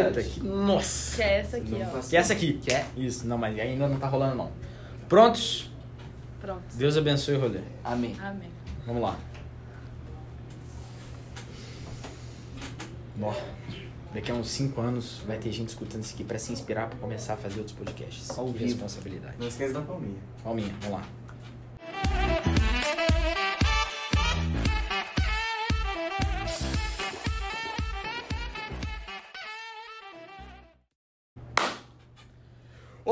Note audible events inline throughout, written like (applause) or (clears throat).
aqui. Nossa! Que é essa aqui, ó. Que é essa aqui. Que é? Isso, não, mas ainda não tá rolando não. Prontos? Pronto. Deus abençoe o rolê. Amém. Amém. Vamos lá. Bom, daqui a uns 5 anos vai ter gente escutando isso aqui pra se inspirar pra começar a fazer outros podcasts. Ao que vivo. responsabilidade. Não esqueça da palminha. Palminha, vamos lá.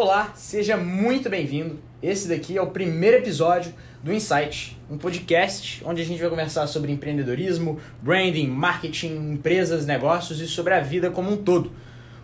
Olá, seja muito bem-vindo. Esse daqui é o primeiro episódio do Insight, um podcast onde a gente vai conversar sobre empreendedorismo, branding, marketing, empresas, negócios e sobre a vida como um todo.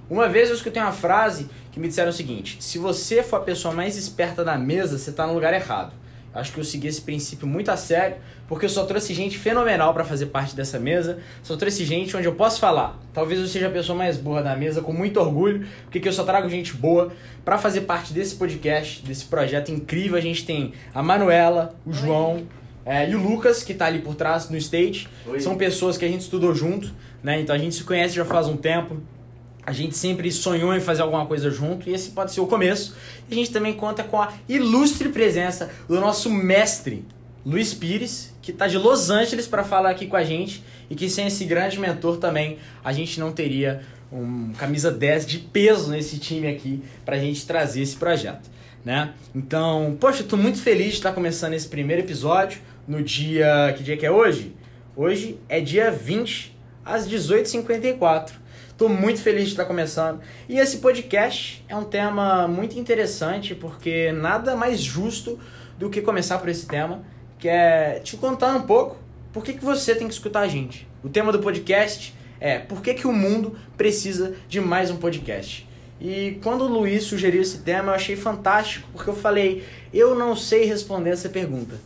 Uma vez eu escutei uma frase que me disseram o seguinte: se você for a pessoa mais esperta da mesa, você está no lugar errado. Acho que eu segui esse princípio muito a sério, porque eu só trouxe gente fenomenal para fazer parte dessa mesa. Só trouxe gente onde eu posso falar. Talvez eu seja a pessoa mais boa da mesa, com muito orgulho, porque que eu só trago gente boa para fazer parte desse podcast, desse projeto incrível. A gente tem a Manuela, o João é, e o Lucas, que tá ali por trás no stage. Oi. São pessoas que a gente estudou junto, né? Então a gente se conhece já faz um tempo. A gente sempre sonhou em fazer alguma coisa junto e esse pode ser o começo. E a gente também conta com a ilustre presença do nosso mestre, Luiz Pires, que está de Los Angeles para falar aqui com a gente e que sem esse grande mentor também a gente não teria um camisa 10 de peso nesse time aqui para a gente trazer esse projeto, né? Então, poxa, eu muito feliz de estar começando esse primeiro episódio no dia, que dia que é hoje? Hoje é dia 20 às 18h54. Tô muito feliz de estar começando. E esse podcast é um tema muito interessante, porque nada mais justo do que começar por esse tema, que é te contar um pouco por que, que você tem que escutar a gente. O tema do podcast é por que, que o mundo precisa de mais um podcast. E quando o Luiz sugeriu esse tema, eu achei fantástico, porque eu falei, eu não sei responder essa pergunta.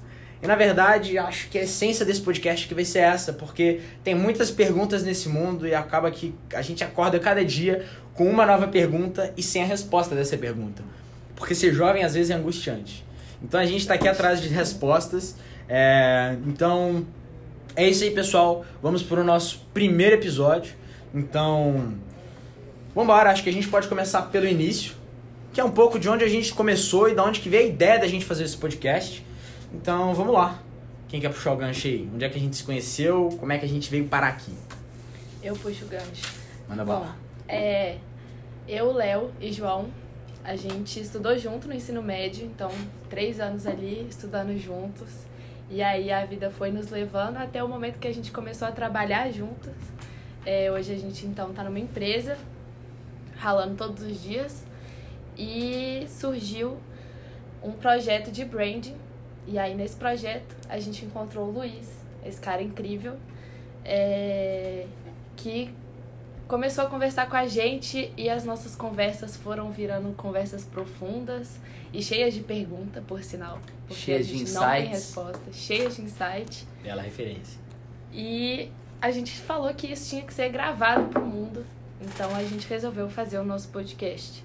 E na verdade, acho que a essência desse podcast que vai ser essa, porque tem muitas perguntas nesse mundo e acaba que a gente acorda cada dia com uma nova pergunta e sem a resposta dessa pergunta. Porque ser jovem às vezes é angustiante. Então a gente está aqui atrás de respostas. É, então é isso aí, pessoal. Vamos para o nosso primeiro episódio. Então, vambora. Acho que a gente pode começar pelo início, que é um pouco de onde a gente começou e de onde que veio a ideia da gente fazer esse podcast. Então, vamos lá. Quem quer puxar o gancho aí? Onde é que a gente se conheceu? Como é que a gente veio parar aqui? Eu puxo o gancho. Manda Bom, bala. é. Eu, Léo e João, a gente estudou junto no ensino médio, então, três anos ali estudando juntos. E aí a vida foi nos levando até o momento que a gente começou a trabalhar juntos. É, hoje a gente então tá numa empresa, ralando todos os dias. E surgiu um projeto de branding. E aí nesse projeto a gente encontrou o Luiz, esse cara incrível, é, que começou a conversar com a gente e as nossas conversas foram virando conversas profundas e cheias de pergunta, por sinal. Porque Cheias a de gente não tem insights. resposta, cheias de insight. Bela referência. E a gente falou que isso tinha que ser gravado pro mundo. Então a gente resolveu fazer o nosso podcast.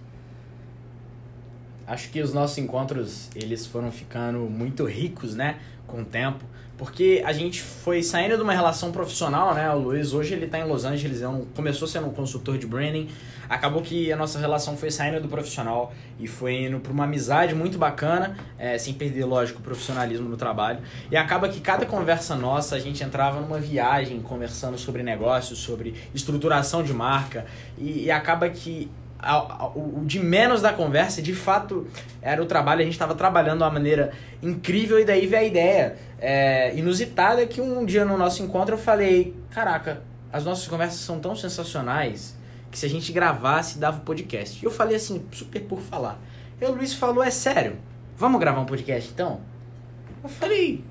Acho que os nossos encontros, eles foram ficando muito ricos, né? Com o tempo. Porque a gente foi saindo de uma relação profissional, né? O Luiz hoje ele tá em Los Angeles, é um- começou sendo um consultor de branding. Acabou que a nossa relação foi saindo do profissional e foi indo para uma amizade muito bacana, é, sem perder, lógico, o profissionalismo no trabalho. E acaba que cada conversa nossa, a gente entrava numa viagem conversando sobre negócios, sobre estruturação de marca. E, e acaba que o de menos da conversa, de fato, era o trabalho. A gente estava trabalhando de uma maneira incrível e daí veio a ideia é, inusitada que um dia no nosso encontro eu falei: Caraca, as nossas conversas são tão sensacionais que se a gente gravasse dava um podcast. E eu falei assim, super por falar. E o Luiz falou: É sério? Vamos gravar um podcast então? Eu falei: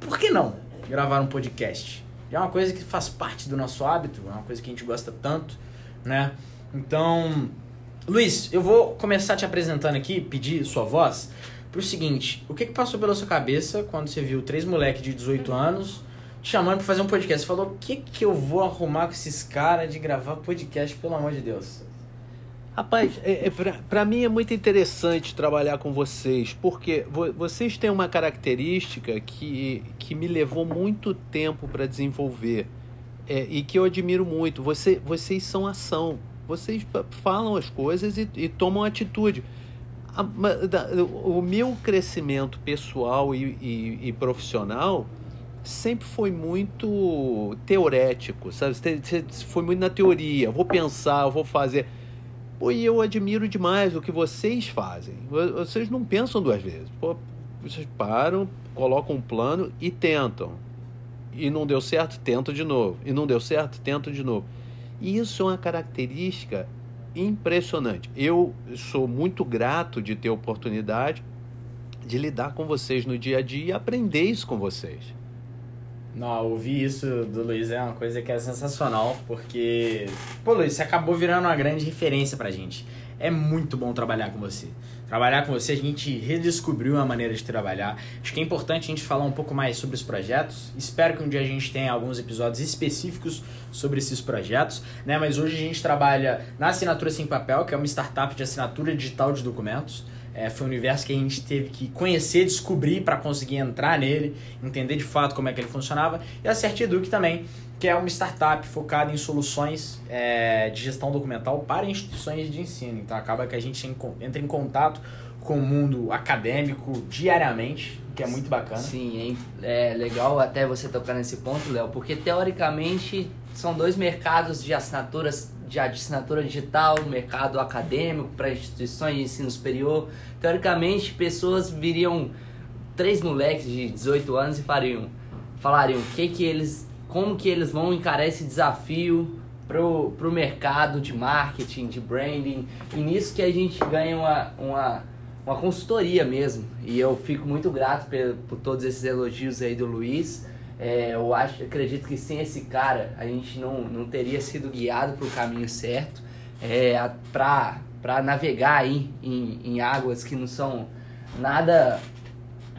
Por que não gravar um podcast? É uma coisa que faz parte do nosso hábito, é uma coisa que a gente gosta tanto, né? Então, Luiz, eu vou começar te apresentando aqui, pedir sua voz, pro seguinte: o que, que passou pela sua cabeça quando você viu três moleques de 18 anos te chamando pra fazer um podcast? Você falou: o que, que eu vou arrumar com esses caras de gravar podcast, pelo amor de Deus? Rapaz, é, é, pra mim é muito interessante trabalhar com vocês, porque vo- vocês têm uma característica que, que me levou muito tempo para desenvolver é, e que eu admiro muito. Você, vocês são ação. Vocês falam as coisas e, e tomam atitude. A, o meu crescimento pessoal e, e, e, profissional sempre foi muito teorético, sabe? Foi muito na teoria. Vou pensar, vou fazer. Pô, e eu admiro demais o que vocês fazem. Vocês não pensam duas vezes. Pô, vocês param, colocam um plano e tentam. E não deu certo, tentam de novo. E não deu certo, tentam de novo. E isso é uma característica impressionante. Eu sou muito grato de ter a oportunidade de lidar com vocês no dia a dia e aprender isso com vocês. Não, ouvir isso do Luiz é uma coisa que é sensacional, porque, pô, Luiz, você acabou virando uma grande referência pra gente. É muito bom trabalhar com você. Trabalhar com você, a gente redescobriu uma maneira de trabalhar. Acho que é importante a gente falar um pouco mais sobre os projetos. Espero que um dia a gente tenha alguns episódios específicos sobre esses projetos, né? Mas hoje a gente trabalha na Assinatura Sem Papel, que é uma startup de assinatura digital de documentos. É, foi um universo que a gente teve que conhecer, descobrir para conseguir entrar nele, entender de fato como é que ele funcionava. E a Certiduc também, que é uma startup focada em soluções é, de gestão documental para instituições de ensino. Então acaba que a gente entra em contato com o mundo acadêmico diariamente, que é muito bacana. Sim, é legal até você tocar nesse ponto, Léo, porque teoricamente são dois mercados de assinaturas de assinatura digital, mercado acadêmico para instituições de ensino superior. Teoricamente, pessoas viriam três moleques de 18 anos e fariam falariam o que que eles como que eles vão encarar esse desafio pro, pro mercado de marketing, de branding. E nisso que a gente ganha uma, uma, uma consultoria mesmo. E eu fico muito grato por, por todos esses elogios aí do Luiz. É, eu acho, acredito que sem esse cara a gente não, não teria sido guiado para o caminho certo é, para navegar aí em, em águas que não são nada,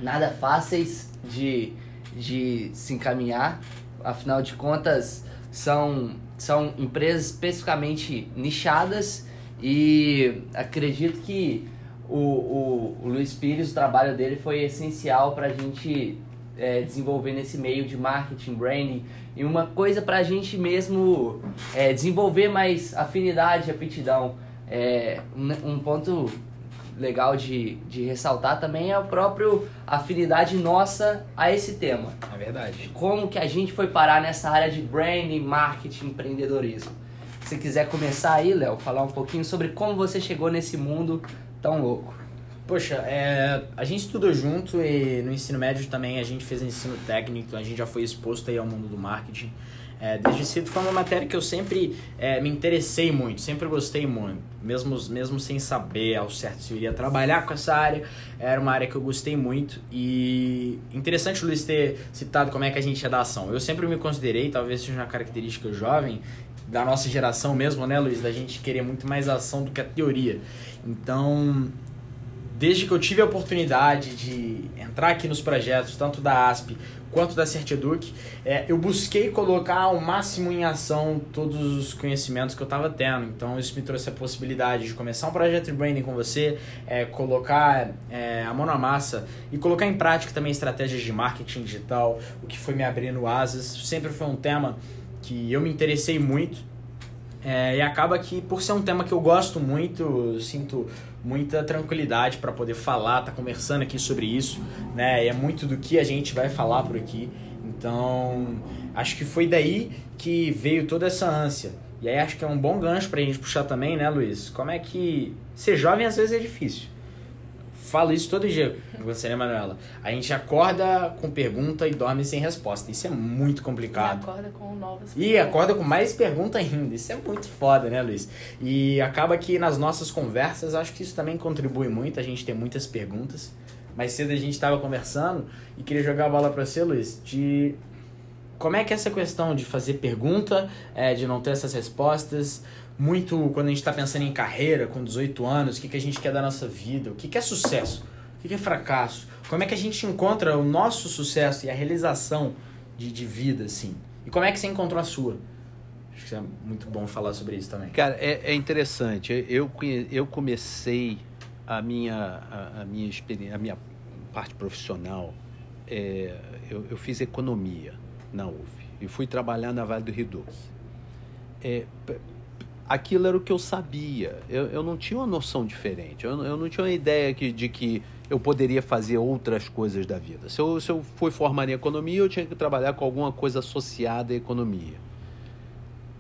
nada fáceis de, de se encaminhar afinal de contas, são, são empresas especificamente nichadas e acredito que o, o, o Luiz Pires, o trabalho dele foi essencial para a gente é, desenvolver nesse meio de marketing, branding e uma coisa para a gente mesmo é, desenvolver mais afinidade, aptidão. É, um, um ponto legal de, de ressaltar também é a própria afinidade nossa a esse tema. É verdade. Como que a gente foi parar nessa área de branding, marketing, empreendedorismo. Se quiser começar aí, Léo, falar um pouquinho sobre como você chegou nesse mundo tão louco. Poxa, é, a gente estudou junto e no ensino médio também a gente fez ensino técnico, a gente já foi exposto aí ao mundo do marketing. É, desde cedo foi uma matéria que eu sempre é, me interessei muito, sempre gostei muito, mesmo, mesmo sem saber ao certo se eu iria trabalhar com essa área, era uma área que eu gostei muito e interessante o Luiz ter citado como é que a gente é da ação. Eu sempre me considerei, talvez seja uma característica jovem, da nossa geração mesmo, né, Luiz, da gente querer muito mais ação do que a teoria. Então, desde que eu tive a oportunidade de entrar aqui nos projetos, tanto da ASP quanto da Certieduc, é, eu busquei colocar ao máximo em ação todos os conhecimentos que eu estava tendo. Então isso me trouxe a possibilidade de começar um projeto de branding com você, é, colocar é, a mão na massa e colocar em prática também estratégias de marketing digital, o que foi me abrindo asas. Sempre foi um tema que eu me interessei muito. É, e acaba que, por ser um tema que eu gosto muito, eu sinto muita tranquilidade para poder falar, tá conversando aqui sobre isso, né? E é muito do que a gente vai falar por aqui. Então, acho que foi daí que veio toda essa ânsia. E aí acho que é um bom gancho pra gente puxar também, né, Luiz? Como é que ser jovem às vezes é difícil falo isso todo dia com você, né, Manuela? A gente acorda com pergunta e dorme sem resposta. Isso é muito complicado. E acorda com novas E acorda com mais pergunta ainda. Isso é muito foda, né, Luiz? E acaba que nas nossas conversas, acho que isso também contribui muito. A gente tem muitas perguntas. Mais cedo a gente estava conversando e queria jogar a bola para você, Luiz, de como é que é essa questão de fazer pergunta, é, de não ter essas respostas, muito quando a gente está pensando em carreira, com 18 anos, o que, que a gente quer da nossa vida, o que, que é sucesso, o que, que é fracasso, como é que a gente encontra o nosso sucesso e a realização de, de vida, assim. E como é que você encontrou a sua? Acho que é muito bom falar sobre isso também. Cara, é, é interessante. Eu, eu comecei a minha, a, a minha experiência, a minha parte profissional, é, eu, eu, fiz economia na UF e fui trabalhar na Vale do Rio Doce. É, aquilo era o que eu sabia. Eu, eu não tinha uma noção diferente. Eu, eu não tinha uma ideia que, de que eu poderia fazer outras coisas da vida. Se eu, se eu fui formar em economia, eu tinha que trabalhar com alguma coisa associada à economia.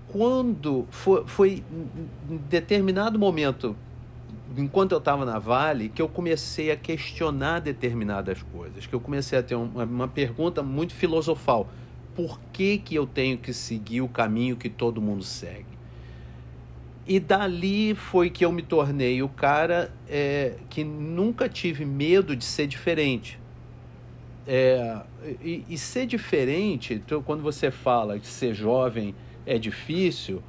Quando foi, foi em determinado momento, enquanto eu estava na Vale, que eu comecei a questionar determinadas coisas, que eu comecei a ter uma, uma pergunta muito filosofal. Por que, que eu tenho que seguir o caminho que todo mundo segue? E dali foi que eu me tornei o cara é, que nunca tive medo de ser diferente. É, e, e, ser diferente, então, quando você fala que ser jovem é difícil,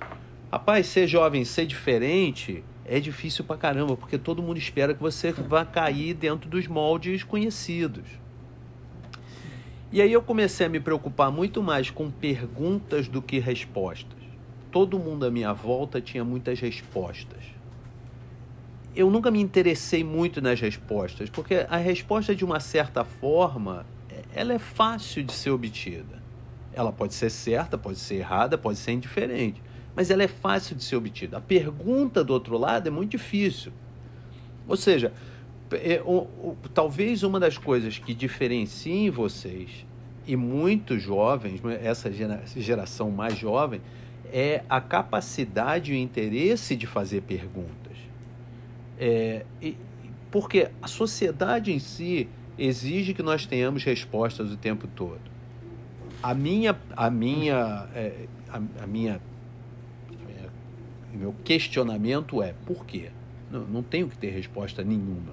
rapaz, ser jovem, ser diferente é difícil pra caramba, porque todo mundo espera que você vá cair dentro dos moldes conhecidos. E aí eu comecei a me preocupar muito mais com perguntas do que respostas todo mundo à minha volta tinha muitas respostas. Eu nunca me interessei muito nas respostas, porque a resposta, de uma certa forma, ela é fácil de ser obtida. Ela pode ser certa, pode ser errada, pode ser indiferente, mas ela é fácil de ser obtida. A pergunta do outro lado é muito difícil. Ou seja, é, talvez uma das coisas que diferenciem vocês e muitos jovens, essa geração mais jovem, é a capacidade e o interesse de fazer perguntas. É, e, porque a sociedade em si exige que nós tenhamos respostas o tempo todo. A minha, a minha, é, a, a minha, meu questionamento é por quê? Não, não tenho que ter resposta nenhuma.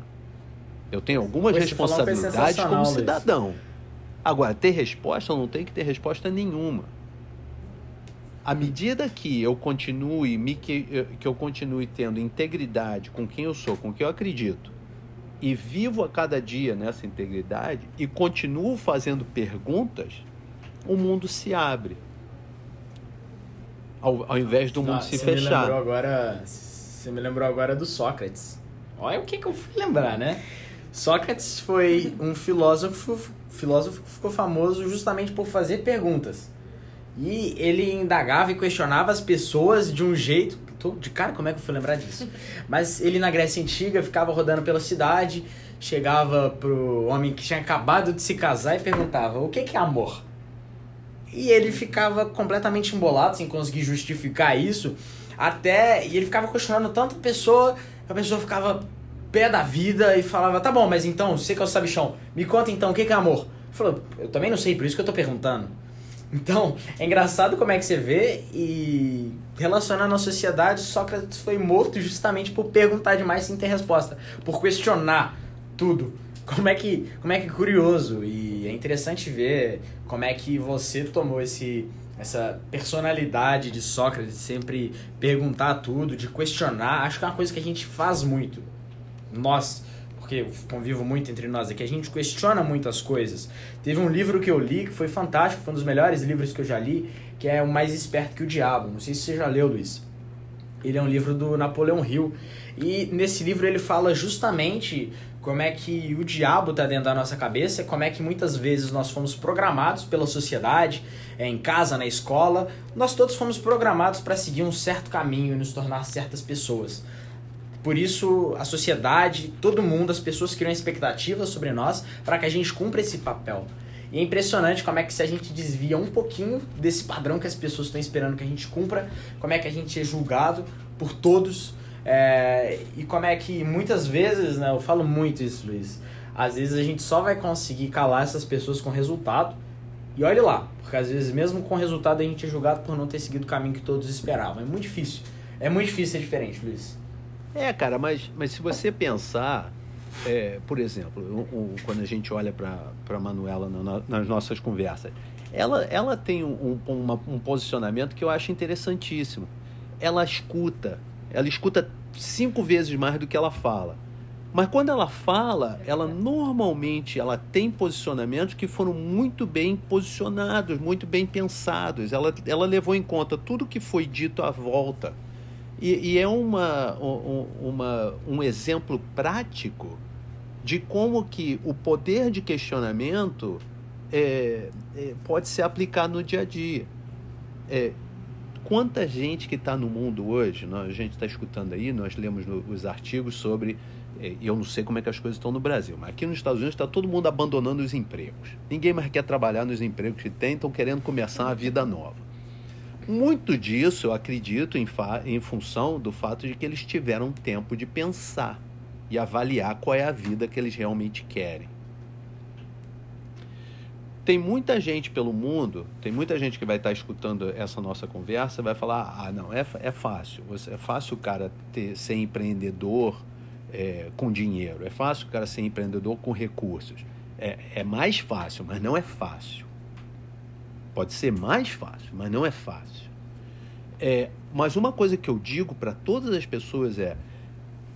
Eu tenho algumas responsabilidades como cidadão. Agora, ter resposta, eu não tenho que ter resposta nenhuma à medida que eu continue me que, que eu continue tendo integridade com quem eu sou, com quem eu acredito, e vivo a cada dia nessa integridade e continuo fazendo perguntas, o mundo se abre. Ao, ao invés do mundo ah, se fechar. Me lembrou agora, você me lembrou agora do Sócrates. Olha o que, que eu fui lembrar, né? Sócrates foi um filósofo, filósofo que ficou famoso justamente por fazer perguntas. E ele indagava e questionava as pessoas de um jeito. Tô de cara, como é que eu fui lembrar disso? (laughs) Mas ele na Grécia Antiga ficava rodando pela cidade, chegava pro homem que tinha acabado de se casar e perguntava: o que, que é amor? E ele ficava completamente embolado, sem conseguir justificar isso. Até. E ele ficava questionando tanto a pessoa, a pessoa ficava pé da vida e falava: tá bom, mas então, você que é o sabichão, me conta então o que, que é amor. Ele falou: eu também não sei, por isso que eu tô perguntando. Então, é engraçado como é que você vê e relacionando à sociedade, Sócrates foi morto justamente por perguntar demais sem ter resposta, por questionar tudo. Como é que, como é que curioso e é interessante ver como é que você tomou esse essa personalidade de Sócrates, de sempre perguntar tudo, de questionar. Acho que é uma coisa que a gente faz muito. Nós, porque convivo muito entre nós aqui, a gente questiona muitas coisas. Teve um livro que eu li que foi fantástico, foi um dos melhores livros que eu já li, que é O Mais Esperto que o Diabo. Não sei se você já leu, Luiz. Ele é um livro do Napoleão Hill. E nesse livro ele fala justamente como é que o diabo está dentro da nossa cabeça, como é que muitas vezes nós fomos programados pela sociedade, é, em casa, na escola, nós todos fomos programados para seguir um certo caminho e nos tornar certas pessoas. Por isso, a sociedade, todo mundo, as pessoas criam expectativas sobre nós para que a gente cumpra esse papel. E é impressionante como é que se a gente desvia um pouquinho desse padrão que as pessoas estão esperando que a gente cumpra, como é que a gente é julgado por todos. É, e como é que muitas vezes, né, eu falo muito isso, Luiz, às vezes a gente só vai conseguir calar essas pessoas com resultado. E olhe lá, porque às vezes mesmo com resultado a gente é julgado por não ter seguido o caminho que todos esperavam. É muito difícil. É muito difícil ser diferente, Luiz. É, cara, mas, mas se você pensar, é, por exemplo, um, um, quando a gente olha para a Manuela na, nas nossas conversas, ela, ela tem um, uma, um posicionamento que eu acho interessantíssimo. Ela escuta, ela escuta cinco vezes mais do que ela fala. Mas quando ela fala, ela normalmente ela tem posicionamentos que foram muito bem posicionados, muito bem pensados. Ela, ela levou em conta tudo que foi dito à volta. E, e é uma, um, uma, um exemplo prático de como que o poder de questionamento é, é, pode ser aplicado no dia a dia. É, quanta gente que está no mundo hoje, nós, a gente está escutando aí, nós lemos no, os artigos sobre, eh, e eu não sei como é que as coisas estão no Brasil, mas aqui nos Estados Unidos está todo mundo abandonando os empregos. Ninguém mais quer trabalhar nos empregos que tem, estão querendo começar uma vida nova. Muito disso eu acredito em, em função do fato de que eles tiveram tempo de pensar e avaliar qual é a vida que eles realmente querem. Tem muita gente pelo mundo, tem muita gente que vai estar escutando essa nossa conversa, vai falar: ah, não, é, é fácil. É fácil o cara ter, ser empreendedor é, com dinheiro, é fácil o cara ser empreendedor com recursos. É, é mais fácil, mas não é fácil. Pode ser mais fácil, mas não é fácil. É, mas uma coisa que eu digo para todas as pessoas é: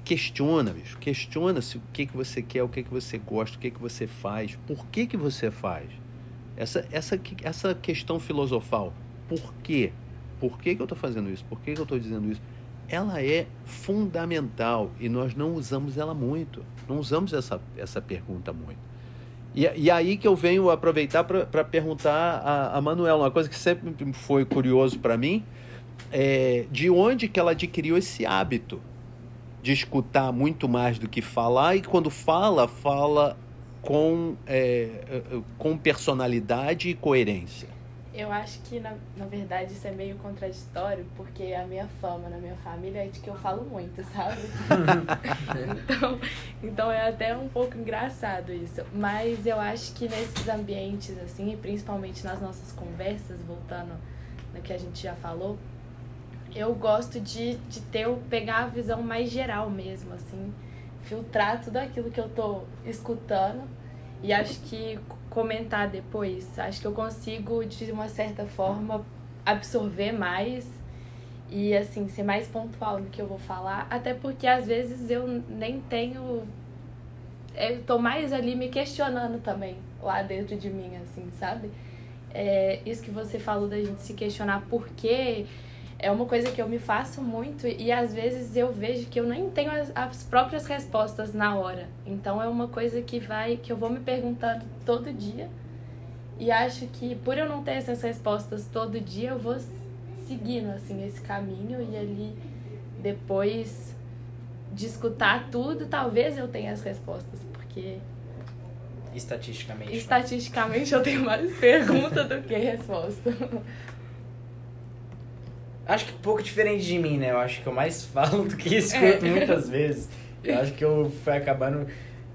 questiona, bicho, questiona se o que, que você quer, o que, que você gosta, o que, que você faz, por que, que você faz. Essa, essa, essa questão filosofal, por quê? Por que, que eu estou fazendo isso? Por que, que eu estou dizendo isso? Ela é fundamental e nós não usamos ela muito. Não usamos essa, essa pergunta muito. E, e aí que eu venho aproveitar para perguntar a, a Manuela, uma coisa que sempre foi curioso para mim, é de onde que ela adquiriu esse hábito de escutar muito mais do que falar e quando fala, fala com, é, com personalidade e coerência? Eu acho que, na, na verdade, isso é meio contraditório, porque a minha fama na minha família é de que eu falo muito, sabe? (laughs) (laughs) então, então é até um pouco engraçado isso. Mas eu acho que nesses ambientes, assim, e principalmente nas nossas conversas, voltando no que a gente já falou, eu gosto de, de ter, pegar a visão mais geral mesmo, assim, filtrar tudo aquilo que eu tô escutando e acho que comentar depois, acho que eu consigo de uma certa forma absorver mais e assim ser mais pontual no que eu vou falar, até porque às vezes eu nem tenho eu tô mais ali me questionando também lá dentro de mim assim, sabe? É, isso que você falou da gente se questionar por quê é uma coisa que eu me faço muito e às vezes eu vejo que eu nem tenho as, as, próprias respostas na hora. Então é uma coisa que vai que eu vou me perguntando todo dia. E acho que por eu não ter essas respostas todo dia, eu vou seguindo assim esse caminho e ali depois de escutar tudo, talvez eu tenha as respostas, porque estatisticamente. Estatisticamente eu tenho mais perguntas do que resposta. (laughs) Acho que um pouco diferente de mim, né? Eu acho que eu mais (laughs) falo do que escuto é. muitas vezes. Eu acho que eu fui acabando.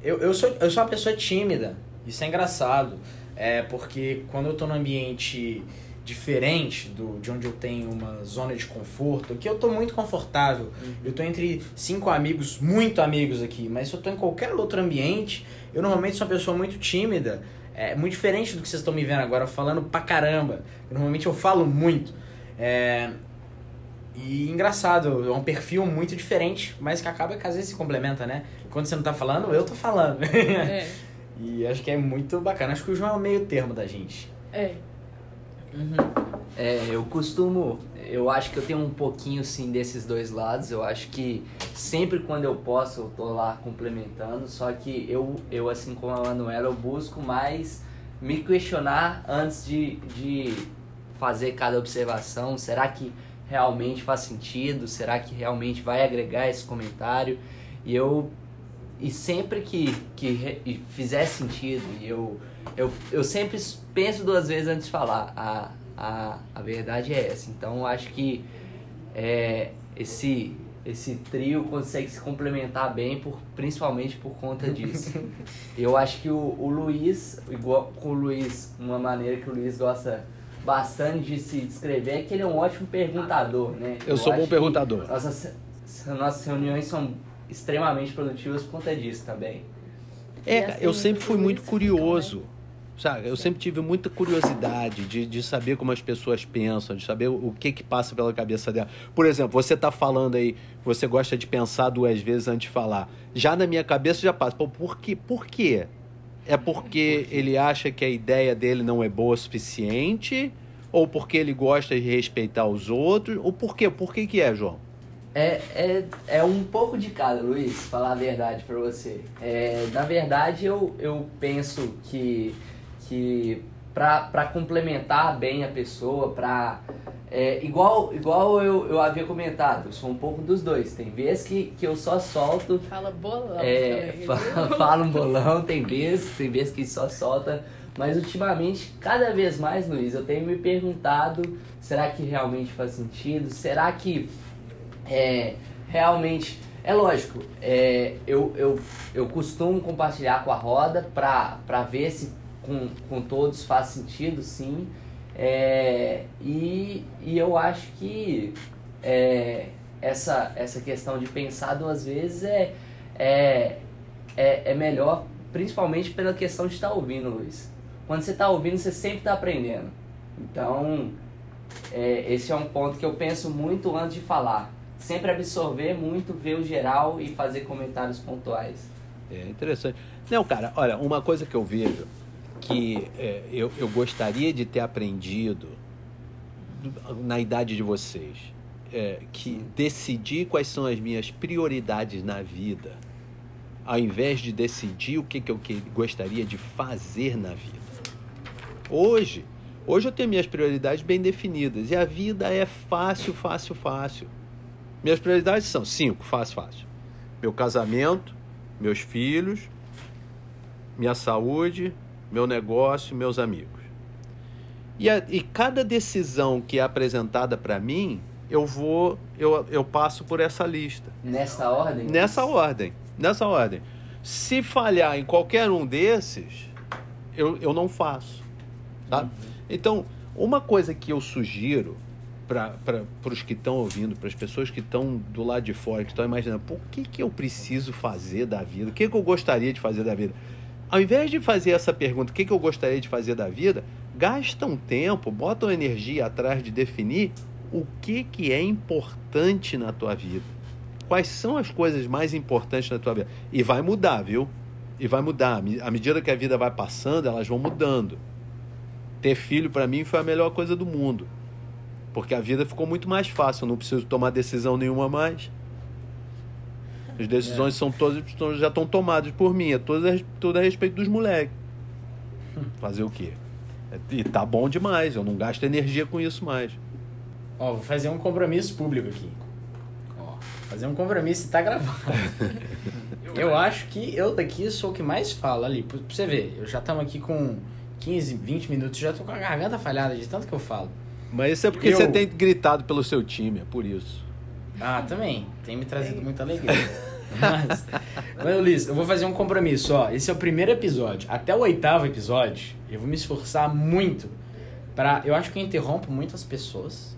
Eu, eu, sou, eu sou uma pessoa tímida. Isso é engraçado. É porque quando eu tô num ambiente diferente do, de onde eu tenho uma zona de conforto, aqui eu tô muito confortável. Uhum. Eu tô entre cinco amigos, muito amigos aqui, mas se eu tô em qualquer outro ambiente, eu normalmente sou uma pessoa muito tímida. É muito diferente do que vocês estão me vendo agora, falando pra caramba. Normalmente eu falo muito. É, e engraçado, é um perfil muito diferente, mas que acaba que às vezes se complementa, né? Quando você não tá falando, eu tô falando. É. (laughs) e acho que é muito bacana. Acho que o João é o meio termo da gente. É. Uhum. É, eu costumo. Eu acho que eu tenho um pouquinho sim desses dois lados. Eu acho que sempre quando eu posso eu tô lá complementando. Só que eu, eu assim como a Manuela, eu busco mais me questionar antes de, de fazer cada observação. Será que realmente faz sentido? Será que realmente vai agregar esse comentário? E eu e sempre que, que fizer sentido, e eu, eu, eu sempre penso duas vezes antes de falar. A, a, a verdade é essa. Então acho que é, esse, esse trio consegue se complementar bem, por, principalmente por conta disso. (laughs) eu acho que o, o Luiz, igual com o Luiz, uma maneira que o Luiz gosta bastante de se descrever é que ele é um ótimo perguntador, né? Eu, Eu sou bom perguntador. Nossas, nossas reuniões são extremamente produtivas por conta disso também. É, assim, eu sempre fui muito curioso. Sabe? Eu sempre tive muita curiosidade de, de saber como as pessoas pensam, de saber o que que passa pela cabeça dela. Por exemplo, você está falando aí, você gosta de pensar duas vezes antes de falar. Já na minha cabeça já passa, Pô, por quê? Por quê? É porque ele acha que a ideia dele não é boa o suficiente? Ou porque ele gosta de respeitar os outros? Ou por quê? Por que, que é, João? É, é, é um pouco de cada, Luiz, falar a verdade para você. É, na verdade, eu, eu penso que, que para complementar bem a pessoa, para É, igual igual eu, eu havia comentado, eu sou um pouco dos dois. Tem vezes que, que eu só solto Fala bolão é, também. (laughs) fa- viu? (laughs) fala um bolão, tem vezes, tem vezes que só solta. Mas ultimamente, cada vez mais, Luiz, eu tenho me perguntado, será que realmente faz sentido? Será que é, realmente... É lógico, é, eu, eu, eu costumo compartilhar com a roda pra, pra ver se com, com todos faz sentido, sim. É, e, e eu acho que é, essa, essa questão de pensar duas vezes é, é, é, é melhor, principalmente pela questão de estar ouvindo, Luiz. Quando você está ouvindo, você sempre está aprendendo. Então, é, esse é um ponto que eu penso muito antes de falar. Sempre absorver muito, ver o geral e fazer comentários pontuais. É interessante. Não, cara, olha, uma coisa que eu vejo que é, eu, eu gostaria de ter aprendido na idade de vocês, é, que decidir quais são as minhas prioridades na vida, ao invés de decidir o que, que eu que- gostaria de fazer na vida. Hoje, hoje eu tenho minhas prioridades bem definidas e a vida é fácil, fácil, fácil. Minhas prioridades são cinco, fácil, fácil. Meu casamento, meus filhos, minha saúde, meu negócio, meus amigos. E, a- e cada decisão que é apresentada para mim, eu vou, eu, eu passo por essa lista. Nessa ordem? Nessa ordem. Nessa ordem. Se falhar em qualquer um desses, eu, eu não faço. Tá? Então, uma coisa que eu sugiro para os que estão ouvindo, para as pessoas que estão do lado de fora, que estão imaginando, por que, que eu preciso fazer da vida? O que, que eu gostaria de fazer da vida? Ao invés de fazer essa pergunta, o que, que eu gostaria de fazer da vida, gasta um tempo, bota uma energia atrás de definir o que, que é importante na tua vida. Quais são as coisas mais importantes na tua vida? E vai mudar, viu? E vai mudar. À medida que a vida vai passando, elas vão mudando. Ter filho para mim foi a melhor coisa do mundo. Porque a vida ficou muito mais fácil, eu não preciso tomar decisão nenhuma mais. As decisões são todas já estão tomadas por mim, é tudo a, tudo a respeito dos moleques. Fazer o quê? E tá bom demais, eu não gasto energia com isso mais. Ó, vou fazer um compromisso público aqui. Ó, fazer um compromisso e tá gravado. (laughs) eu acho que eu daqui sou o que mais fala ali. Pra você ver, eu já estamos aqui com 15, 20 minutos, já tô com a garganta falhada de tanto que eu falo. Mas isso é porque Eu- você tem gritado pelo seu time, é por isso. Ah, também. Tem me trazido muita alegria. (laughs) Mas, mas Luiz, eu vou fazer um compromisso, ó. Esse é o primeiro episódio. Até o oitavo episódio, eu vou me esforçar muito pra. Eu acho que eu interrompo muitas pessoas.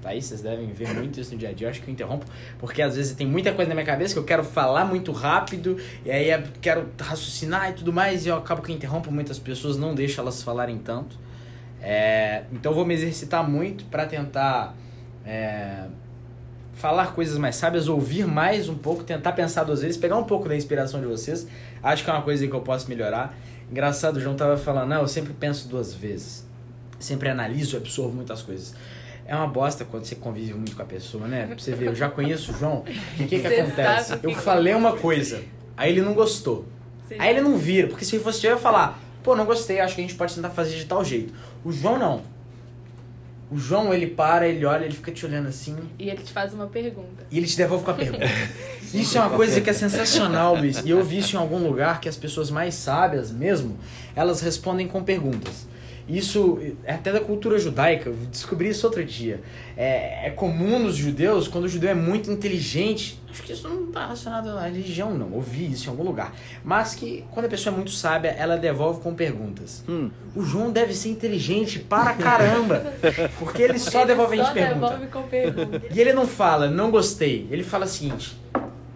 Tá aí, vocês devem ver muito isso no dia a dia. Eu acho que eu interrompo, porque às vezes tem muita coisa na minha cabeça que eu quero falar muito rápido, e aí eu quero raciocinar e tudo mais, e eu acabo que eu interrompo muitas pessoas, não deixo elas falarem tanto. É, então eu vou me exercitar muito pra tentar. é, falar coisas mais sábias, ouvir mais um pouco, tentar pensar duas vezes, pegar um pouco da inspiração de vocês. Acho que é uma coisa que eu posso melhorar. Engraçado, o João tava falando, não, eu sempre penso duas vezes. Sempre analiso e absorvo muitas coisas. É uma bosta quando você convive muito com a pessoa, né? Pra você ver, eu já conheço o João. O que, que, acontece? que Eu falei uma coisa, aí ele não gostou. Sim. Aí ele não vira, porque se fosse eu, eu ia falar, pô, não gostei, acho que a gente pode tentar fazer de tal jeito. O João não. O João, ele para, ele olha, ele fica te olhando assim, E ele te faz uma pergunta. e ele te devolve com a pergunta. (laughs) Isso é uma coisa que é sensacional, Luiz. E eu vi isso em algum lugar que as pessoas mais sábias mesmo, elas respondem com perguntas. Isso é até da cultura judaica, eu descobri isso outro dia. É, é comum nos judeus, quando o judeu é muito inteligente, acho que isso não está relacionado à religião, não, ouvi isso em algum lugar. Mas que quando a pessoa é muito sábia, ela devolve com perguntas. Hum. O João deve ser inteligente para caramba, porque ele só Ele devolve a só gente pergunta. devolve com pergunta. E ele não fala, não gostei. Ele fala o seguinte: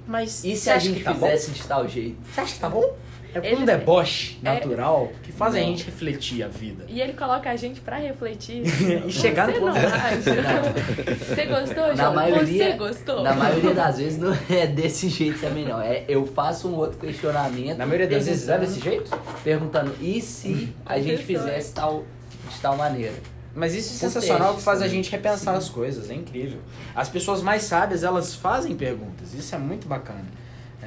Mas E você se a acha gente que tá fizesse de tal jeito? bom? Você acha que tá bom? É Ele- um deboche é- natural que faz a Não. gente refletir a vida. E ele coloca a gente pra refletir. (laughs) E (laughs) chegar no ponto. Você gostou, Na João? maioria, Você gostou? Na maioria das vezes não é desse jeito também não. É, eu faço um outro questionamento. Na maioria das vezes é desse jeito? Perguntando, e se a gente fizesse tal, de tal maneira? Mas isso é sensacional que faz a gente repensar as coisas, é incrível. As pessoas mais sábias, elas fazem perguntas, isso é muito bacana.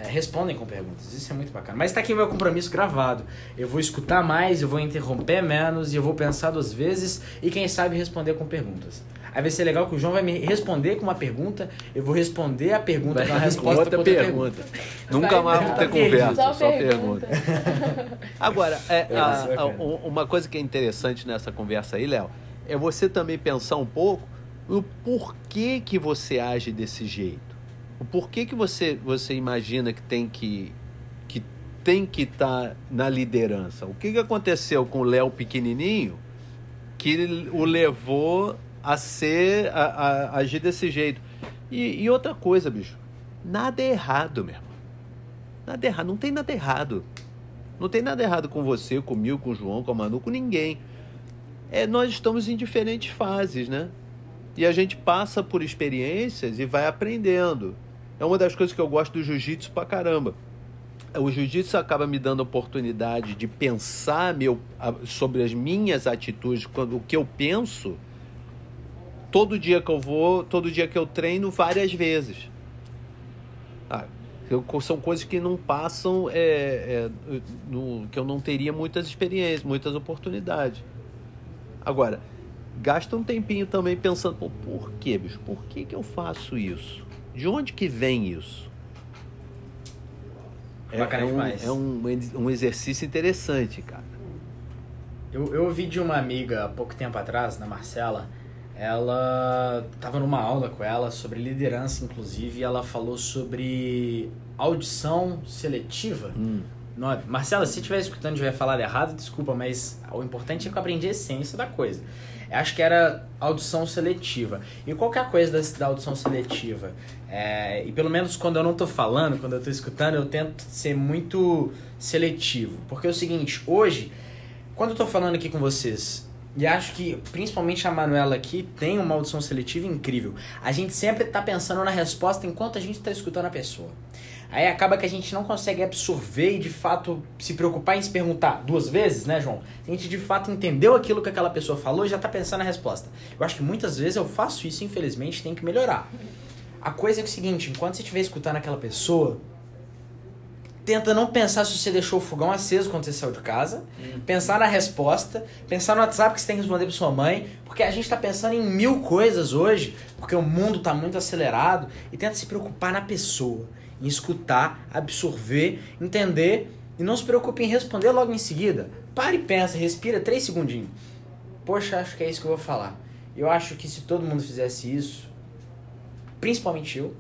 É, respondem com perguntas, isso é muito bacana. Mas tá aqui o meu compromisso gravado. Eu vou escutar mais, eu vou interromper menos e eu vou pensar duas vezes e quem sabe responder com perguntas. Aí vai ser legal que o João vai me responder com uma pergunta, eu vou responder a pergunta com uma resposta outra com outra pergunta. (laughs) Nunca Vai mais vamos ter (laughs) conversa, Só só pergunta. pergunta. (laughs) Agora, é, É, a- é a- um- uma coisa que é interessante nessa conversa aí, Léo, é você também pensar um pouco no porquê que você age desse jeito. O porquê que você, você imagina que tem que que tem que estar na liderança. O que, que aconteceu com o Léo pequenininho que o levou a ser a, a- a agir desse jeito? E, e outra coisa, bicho, nada é errado, meu irmão. Nada é errado, não tem nada errado. Não tem nada errado com você, comigo, com o João, com a Manu, com ninguém. É, nós estamos em diferentes fases, né? E a gente passa por experiências e vai aprendendo. É uma das coisas que eu gosto do jiu-jitsu pra caramba. O jiu-jitsu acaba me dando a oportunidade de pensar meu, sobre as minhas atitudes, quando, o que eu penso, todo dia que eu vou, todo dia que eu treino, várias vezes. Ah, eu- são coisas que não passam, é, é, no- que eu não teria muitas experiências, muitas oportunidades. Agora, gasta um tempinho também pensando, pô, por quê, bicho? Por que, que eu faço isso? De onde que vem isso? É, é um, é um, um exercício interessante, cara. Eu, eu ouvi de uma amiga há pouco tempo atrás, na Marcela, ela tava numa aula com ela sobre liderança, inclusive, e ela falou sobre audição seletiva. Hum. Não, Marcela, se estiver escutando e tiver falado errado, desculpa, mas o importante é que eu aprendi a essência da coisa. Acho que era audição seletiva. E qual que a coisa da, da audição seletiva? É, e pelo menos quando eu não tô falando, quando eu tô escutando, eu tento ser muito seletivo. Porque é o seguinte, hoje, quando eu tô falando aqui com vocês, e acho que principalmente a Manuela aqui tem uma audição seletiva incrível. A gente sempre tá pensando na resposta enquanto a gente tá escutando a pessoa. Aí acaba que a gente não consegue absorver e de fato se preocupar em se perguntar duas vezes, né, João? A gente de fato entendeu aquilo que aquela pessoa falou e já tá pensando na resposta. Eu acho que muitas vezes eu faço isso, infelizmente, tem que melhorar. A coisa é, é o seguinte, enquanto você estiver escutando aquela pessoa, tenta não pensar se você deixou o fogão aceso quando você saiu de casa, pensar na resposta, pensar no WhatsApp que você tem que responder pra sua mãe, porque a gente tá pensando em mil coisas hoje, porque o mundo tá muito acelerado, e tenta se preocupar na pessoa, em escutar, absorver, entender, e não se preocupe em responder logo em seguida. Para e pensa, respira três segundinhos. Poxa, acho que é isso que eu vou falar. Eu acho que se todo mundo fizesse isso, principalmente eu,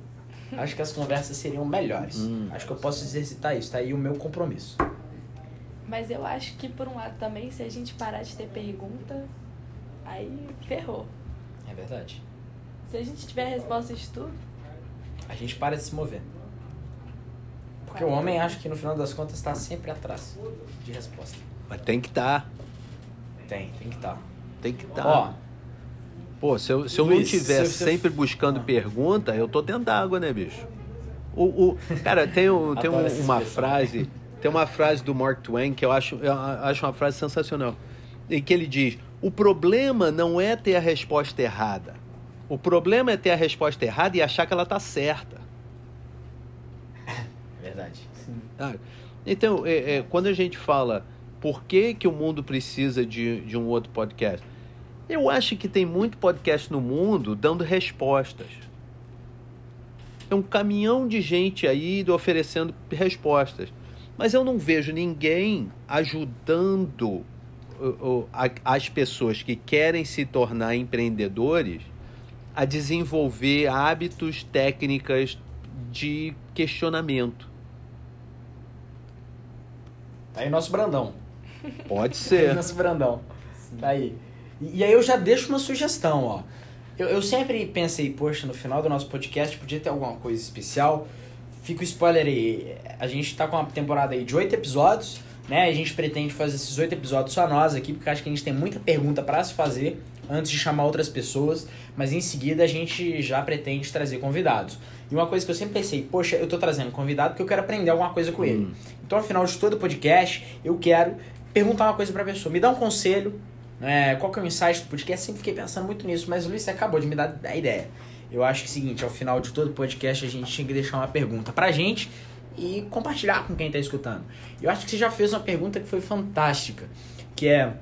(laughs) acho que as conversas seriam melhores. Hum. Acho que eu posso exercitar isso, tá aí o meu compromisso. Mas eu acho que, por um lado, também, se a gente parar de ter pergunta, aí ferrou. É verdade. Se a gente tiver resposta de tudo, A gente para de se mover. Porque o homem acha que no final das contas está sempre atrás de resposta. Mas tem que estar, Tem, tem que estar. tem que estar. Ó, Pô, se eu, se eu não Luiz, estiver se sempre buscando pergunta, eu tô dentro d'água, né, bicho? O, o, cara, tem, um- tem um- uma frase, tem uma frase do Mark Twain que eu acho, eu acho uma frase sensacional. Em que ele diz: o problema não é ter a resposta errada. O problema é ter a resposta errada e achar que ela tá certa. Verdade. sabe? Então, é, é, quando a gente fala por que, que o mundo precisa de, de um outro podcast, eu acho que tem muito podcast no mundo dando respostas. É um caminhão de gente aí oferecendo respostas. Mas eu não vejo ninguém ajudando as pessoas que querem se tornar empreendedores a desenvolver hábitos, técnicas de questionamento. Tá aí nosso Brandão. Pode Tá aí ser. nosso Brandão. Tá aí. E, e aí eu já deixo uma sugestão, ó. Eu, eu sempre pensei, poxa, no final do nosso podcast podia ter alguma coisa especial. Fica o spoiler aí. A gente tá com uma temporada aí de oito episódios, né? A gente pretende fazer esses oito episódios só nós aqui, porque acho que a gente tem muita pergunta para se fazer antes de chamar outras pessoas, mas em seguida a gente já pretende trazer convidados. E uma coisa que eu sempre pensei, poxa, eu tô trazendo convidado porque eu quero aprender alguma coisa com ele. Hum. Então, ao final de todo o podcast, eu quero perguntar uma coisa pra pessoa. Me dá um conselho, né? qual que é o insight do podcast? Sempre fiquei pensando muito nisso, mas o Luiz você acabou de me dar a ideia. Eu acho que é o seguinte, ao final de todo o podcast, a gente tinha que deixar uma pergunta pra gente e compartilhar com quem tá escutando. Eu acho que você já fez uma pergunta que foi fantástica, que é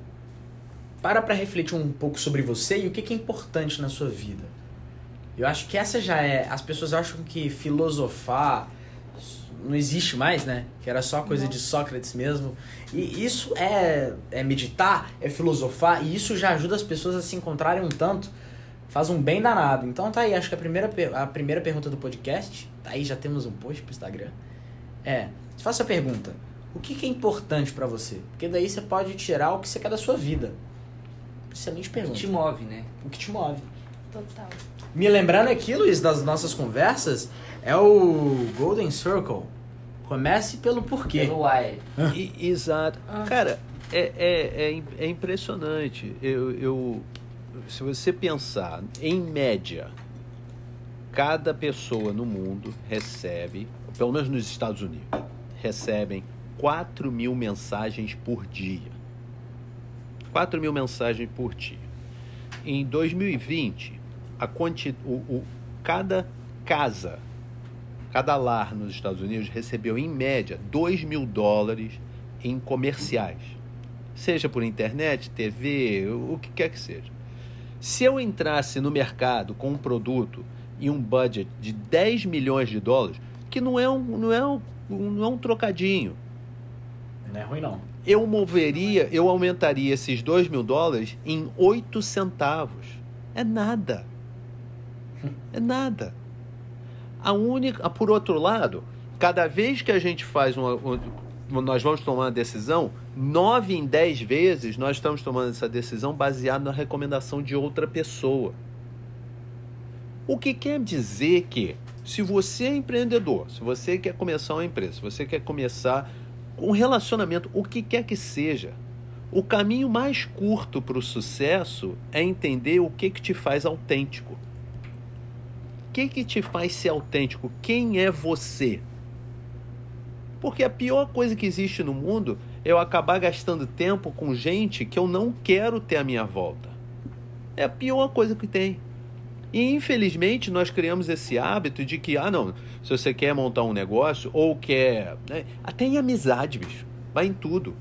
para para refletir um pouco sobre você e o que, que é importante na sua vida. Eu acho que essa já é. As pessoas acham que filosofar não existe mais, né? Que era só coisa Não. de Sócrates mesmo. E isso é, é meditar, é filosofar, e isso já ajuda as pessoas a se encontrarem um tanto. Faz um bem danado. Então tá aí, acho que a primeira, a primeira pergunta do podcast, tá aí, já temos um post pro Instagram. É, faça a pergunta: o que, que é importante pra você? Porque daí você pode tirar o que você quer da sua vida. Excelente O que pergunta. te move, né? O que te move. Total. Me lembrando aqui, Luiz, das nossas conversas, é o Golden Circle. Comece pelo porquê. Pelo why. (laughs) E- exato. Ah. Cara, é, é, é, é impressionante. Eu, eu, se você pensar, em média, cada pessoa no mundo recebe, pelo menos nos Estados Unidos, recebem 4 mil mensagens por dia. 4 mil mensagens por dia. Em 2020, a quanti, o, o- cada casa, cada lar nos Estados Unidos recebeu, em média, 2 mil dólares em comerciais. Seja por internet, TV, o que quer que seja. Se eu entrasse no mercado com um produto e um budget de 10 milhões de dólares, que não é um, não é um, não é um trocadinho, Não é ruim, não. Eu moveria, eu aumentaria esses 2 mil dólares em 8 centavos. É nada. É nada. A única, por outro lado, cada vez que a gente faz uma, uma- nós vamos tomar uma decisão, 9 em 10 vezes nós estamos tomando essa decisão baseada na recomendação de outra pessoa. O que quer dizer que, se você é empreendedor, se você quer começar uma empresa, se você quer começar um relacionamento, o que quer que seja, o caminho mais curto para o sucesso é entender o que, que te faz autêntico. O que, que te faz ser autêntico? Quem é você? Porque a pior coisa que existe no mundo é eu acabar gastando tempo com gente que eu não quero ter à minha volta. É a pior coisa que tem. E infelizmente nós criamos esse hábito de que, ah, não, se você quer montar um negócio ou quer. Né, até em amizade, bicho. Vai em tudo.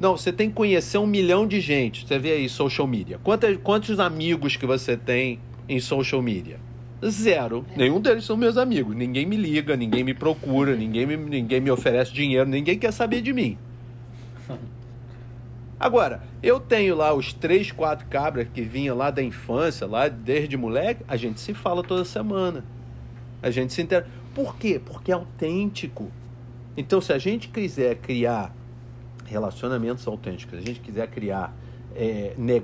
Não, você tem que conhecer um milhão de gente. Você vê aí social media. Quantos, quantos amigos que você tem em social media? Zero. Nenhum deles são meus amigos. Ninguém me liga, ninguém me procura, ninguém me, ninguém me oferece dinheiro, ninguém quer saber de mim. (laughs) Agora, eu tenho lá os três, quatro cabras que vinha lá da infância, lá desde moleque, a gente se fala toda semana. A gente se inter... Por quê? Porque é autêntico. Então, se a gente quiser criar relacionamentos autênticos, se a gente quiser criar é, ne-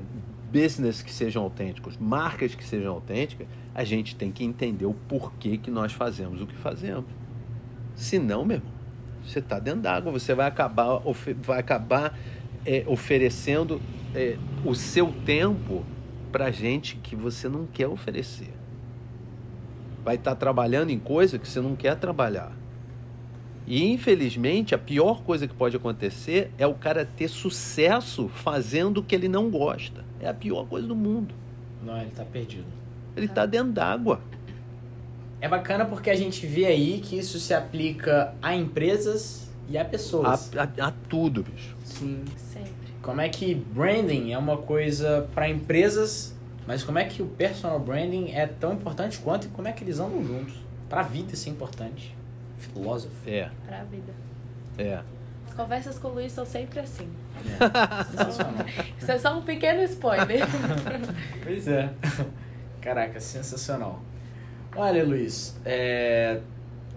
business que sejam autênticos, marcas que sejam autênticas, a gente tem que entender o porquê que nós fazemos o que fazemos. Senão, meu irmão, você está dentro d'água, você vai acabar, vai acabar é, oferecendo é, o seu tempo para gente que você não quer oferecer. Vai estar trabalhando em coisa que você não quer trabalhar. E infelizmente a pior coisa que pode acontecer é o cara ter sucesso fazendo o que ele não gosta. É a pior coisa do mundo. Não, ele tá perdido. Ele está dentro d'água. É bacana porque a gente vê aí que isso se aplica a empresas e a A, pessoas. a- a tudo, bicho. Sim. Como é que branding é uma coisa para empresas, mas como é que o personal branding é tão importante quanto e como é que eles andam juntos? Pra vida isso é importante. Filósofo. É, Pra vida. é. As conversas com o Luiz são sempre assim. Sensacional. Isso é só um pequeno spoiler. (laughs) Pois é. Caraca, sensacional. Olha, Luiz, é,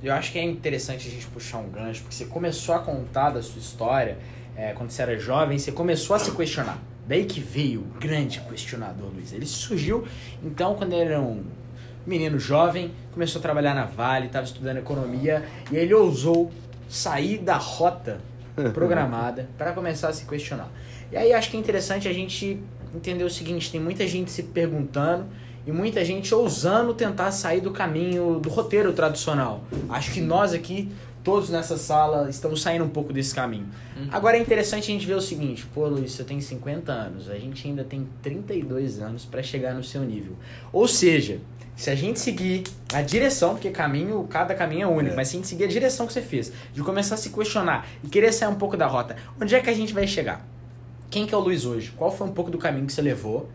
eu acho que é interessante a gente puxar um gancho, porque você começou a contar da sua história é, quando você era jovem, você começou a se questionar. Daí que veio o grande questionador, Luiz. Ele surgiu, então, quando ele era um menino jovem, começou a trabalhar na Vale, estava estudando economia, e ele ousou sair da rota (laughs) programada para começar a se questionar. E aí acho que é interessante a gente entender o seguinte, tem muita gente se perguntando e muita gente ousando tentar sair do caminho do roteiro tradicional. Acho que nós aqui, todos nessa sala, estamos saindo um pouco desse caminho. Agora é interessante a gente ver o seguinte, pô Luiz, você tem 50 anos, a gente ainda tem 32 anos para chegar no seu nível. Ou seja, se a gente seguir a direção, porque caminho, cada caminho é único, É. mas se a gente seguir a direção que você fez, de começar a se questionar e querer sair um pouco da rota, onde é que a gente vai chegar? quem que é o Luiz hoje? Qual foi um pouco do caminho que você levou?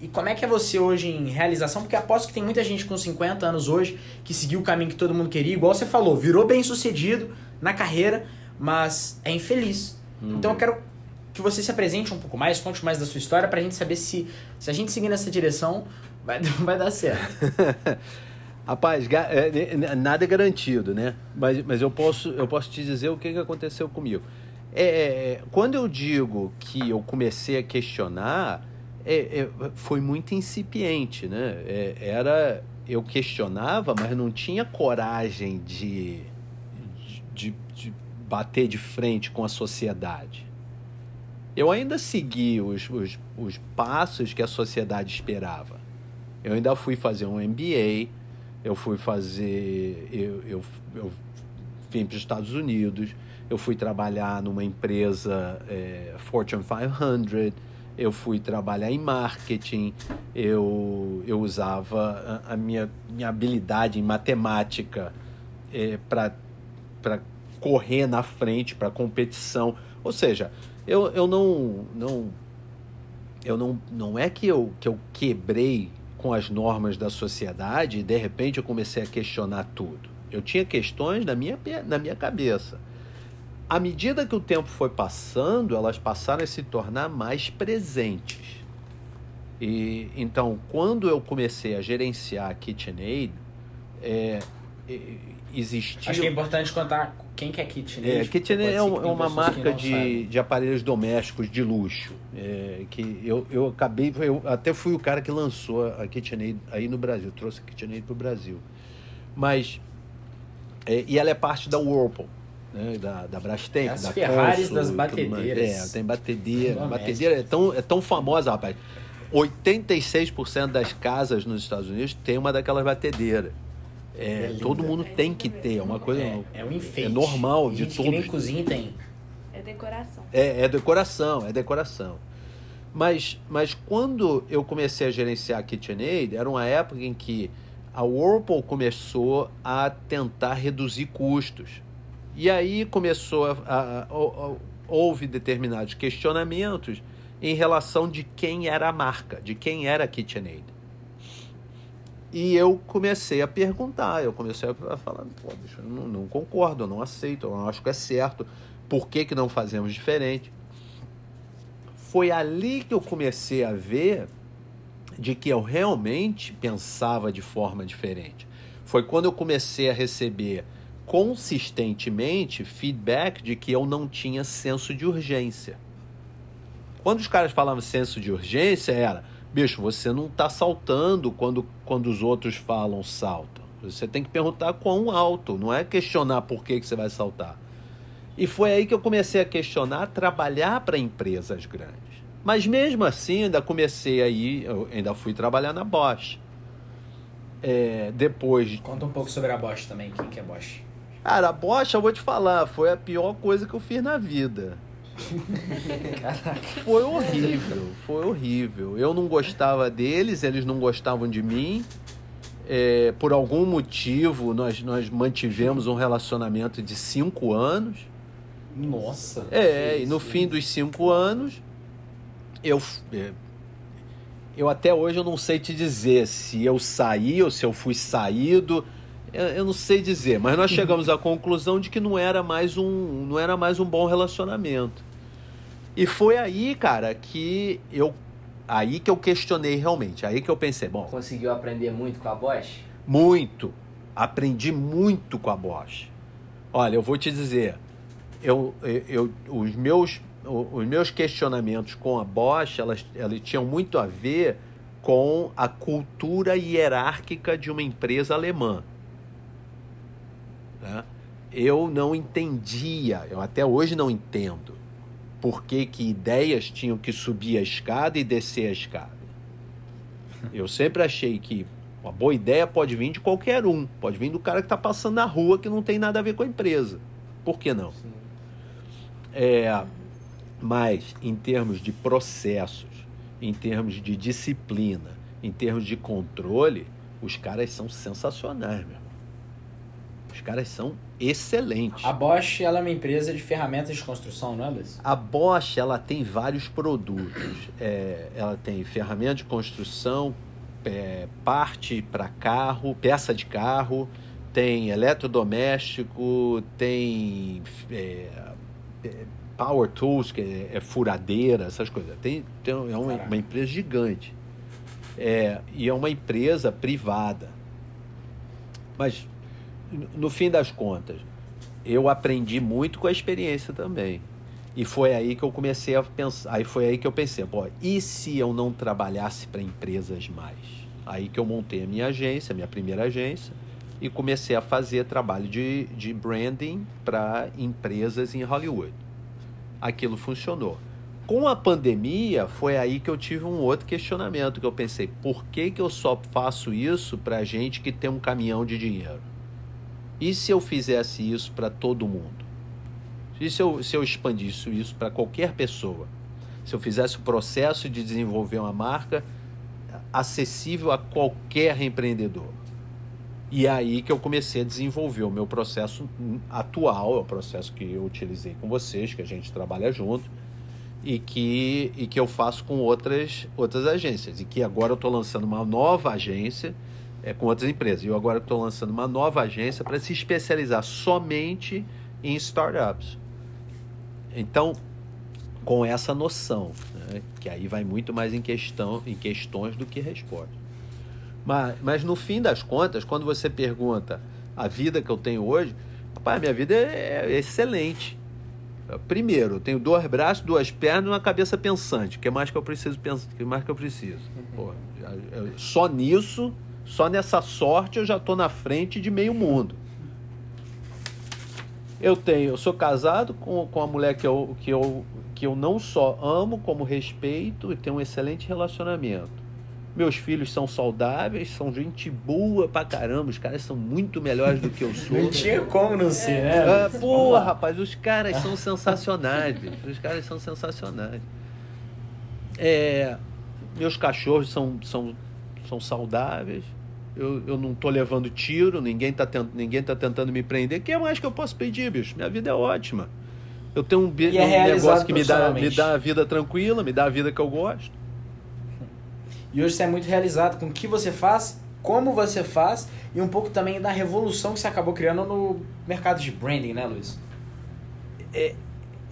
E como é que é você hoje em realização? Porque aposto que tem muita gente com 50 anos hoje que seguiu o caminho que todo mundo queria, igual você falou, virou bem sucedido na carreira, mas é infeliz. Uhum. Então eu quero que você se apresente um pouco mais, conte mais da sua história pra gente saber se, se a gente seguir nessa direção vai, (laughs) vai dar certo. (laughs) Rapaz, é, nada é garantido, né? Mas, mas eu, posso, eu posso te dizer o que, aconteceu comigo. É, é quando eu digo que eu comecei a questionar, é, é, foi muito incipiente, né? É, era eu questionava, mas não tinha coragem de, de, de, bater de frente com a sociedade. Eu ainda segui os, os, os passos que a sociedade esperava. Eu ainda fui fazer um MBA, eu fui fazer. Eu, eu, eu vim para os Estados Unidos, eu fui trabalhar numa empresa é, Fortune 500 eu fui trabalhar em marketing, eu, eu usava a, a minha, minha habilidade em matemática é, para correr na frente, para competição. Ou seja, eu, eu não. não eu não, não é que eu, que eu quebrei com as normas da sociedade e de repente eu comecei a questionar tudo. Eu tinha questões na minha, na minha cabeça à medida que o tempo foi passando, elas passaram a se tornar mais presentes. E então, quando eu comecei a gerenciar a KitchenAid, é, existia. Acho que é importante contar quem que é KitchenAid. É, KitchenAid é, um, é uma marca de, de aparelhos domésticos de luxo. É, que eu, eu acabei, eu até fui o cara que lançou a KitchenAid aí no Brasil, trouxe a KitchenAid para o Brasil. Mas é, e ela é parte da Whirlpool né? da, da Brastemp, As da Ferraris das batedeiras. É, tem batedeira. Batedeira é tão, é tão famosa, rapaz. 86% das casas nos Estados Unidos tem uma daquelas batedeiras. É, é todo mundo tem que ter, é uma coisa. É, é um enfeite. É normal de todos. Que nem cozinha tem. É decoração. É, é decoração, é decoração. Mas, mas quando eu comecei a gerenciar a KitchenAid, era uma época em que a Whirlpool começou a tentar reduzir custos. E aí começou a, a, a, a, houve determinados questionamentos em relação de quem era a marca, de quem era a KitchenAid. E eu comecei a perguntar, eu comecei a falar, pô, bicho, eu não, não, concordo, eu não aceito, eu não acho que é certo, por que, que não fazemos diferente? Foi ali que eu comecei a ver de que eu realmente pensava de forma diferente. Foi quando eu comecei a receber consistentemente feedback de que eu não tinha senso de urgência. Quando os caras falavam senso de urgência, era, bicho, você não está saltando quando, quando os outros falam salto. Você tem que perguntar quão alto, não é questionar por que, que você vai saltar. E foi aí que eu comecei a questionar trabalhar para empresas grandes. Mas mesmo assim, ainda comecei aí, ainda fui trabalhar na Bosch. É, depois. Conta um pouco sobre a Bosch também, quem que é Bosch? Cara, a Bosch, eu vou te falar, foi a pior coisa que eu fiz na vida. (laughs) foi horrível, foi horrível. Eu não gostava deles, eles não gostavam de mim. É, por algum motivo, nós, nós mantivemos um relacionamento de cinco anos. Nossa! É, e no fim dos cinco anos, eu, é, eu até hoje eu não sei te dizer se eu saí ou se eu fui saído eu não sei dizer, mas nós chegamos à conclusão de que não era mais um, não era mais um bom relacionamento. E foi aí, cara, que eu aí que eu questionei realmente, aí que eu pensei, bom, conseguiu aprender muito com a Bosch? Muito. Aprendi muito com a Bosch. Olha, eu vou te dizer, eu, eu, eu os meus os meus questionamentos com a Bosch, elas, elas tinham muito a ver com a cultura hierárquica de uma empresa alemã. Né? Eu não entendia, eu até hoje não entendo, por que, que ideias tinham que subir a escada e descer a escada. Eu sempre achei que uma boa ideia pode vir de qualquer um, pode vir do cara que está passando na rua que não tem nada a ver com a empresa. Por que não? É, mas em termos de processos, em termos de disciplina, em termos de controle, os caras são sensacionais, meu. Os caras são excelentes. A Bosch ela é uma empresa de ferramentas de construção, não é, Luiz? A Bosch ela tem vários produtos. É, ela tem ferramenta de construção, é, parte para carro, peça de carro, tem eletrodoméstico, tem é, é, power tools, que é, é, furadeira, essas coisas. Tem, tem é uma, uma empresa gigante. É, e é uma empresa privada. Mas, no fim das contas, eu aprendi muito com a experiência também. E foi aí que eu comecei a pensar. Aí foi aí que eu pensei, pô, e se eu não trabalhasse para empresas mais? Aí que eu montei a minha agência, a minha primeira agência, e comecei a fazer trabalho de, de branding para empresas em Hollywood. Aquilo funcionou. Com a pandemia, foi aí que eu tive um outro questionamento, que eu pensei, por que, que eu só faço isso para gente que tem um caminhão de dinheiro? E se eu fizesse isso para todo mundo? E se eu, se eu expandisse isso para qualquer pessoa? Se eu fizesse o processo de desenvolver uma marca acessível a qualquer empreendedor? E é aí que eu comecei a desenvolver o meu processo atual, é o processo que eu utilizei com vocês, que a gente trabalha junto, e que, e que eu faço com outras, outras agências. E que agora eu estou lançando uma nova agência é, com outras empresas. Eu agora estou lançando uma nova agência para se especializar somente em startups. Então, com essa noção, né, que aí vai muito mais em, questão, em questões do que resposta. Mas, mas no fim das contas, quando você pergunta a vida que eu tenho hoje, rapaz, minha vida é, é excelente. Primeiro, eu tenho dois braços, duas pernas e uma cabeça pensante. O que mais que eu preciso pensar? que mais que eu preciso? Pô, só nisso, só nessa sorte eu já estou na frente de meio mundo. Eu tenho, eu sou casado com, com a mulher que eu, que, eu, que eu não só amo, como respeito e tenho um excelente relacionamento. Meus filhos são saudáveis, são gente boa pra caramba. Os caras são muito melhores do que eu sou. (laughs) Não tinha como não ser, né? Ah, pô, rapaz, os caras são sensacionais, bicho. Os caras são sensacionais. É, meus cachorros são, são, são saudáveis. Eu, eu não tô levando tiro, ninguém tá, tent, ninguém tá tentando me prender. O que mais que eu posso pedir, bicho? Minha vida é ótima. Eu tenho um, é um negócio que me dá, me dá a vida tranquila, me dá a vida que eu gosto. E hoje você é muito realizado com o que você faz, como você faz e um pouco também da revolução que você acabou criando no mercado de branding, né, Luiz? É,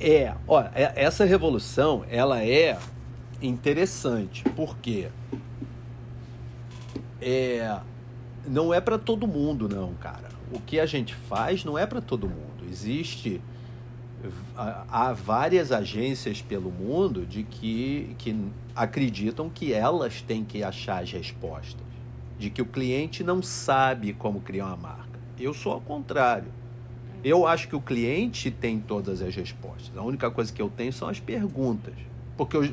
é olha, é, essa revolução ela é interessante porque é, não é para todo mundo, não, cara. O que a gente faz não é para todo mundo. Existe há várias agências pelo mundo de que, que acreditam que elas têm que achar as respostas, de que o cliente não sabe como criar uma marca. Eu sou ao contrário. Eu acho que o cliente tem todas as respostas. A única coisa que eu tenho são as perguntas. Porque eu,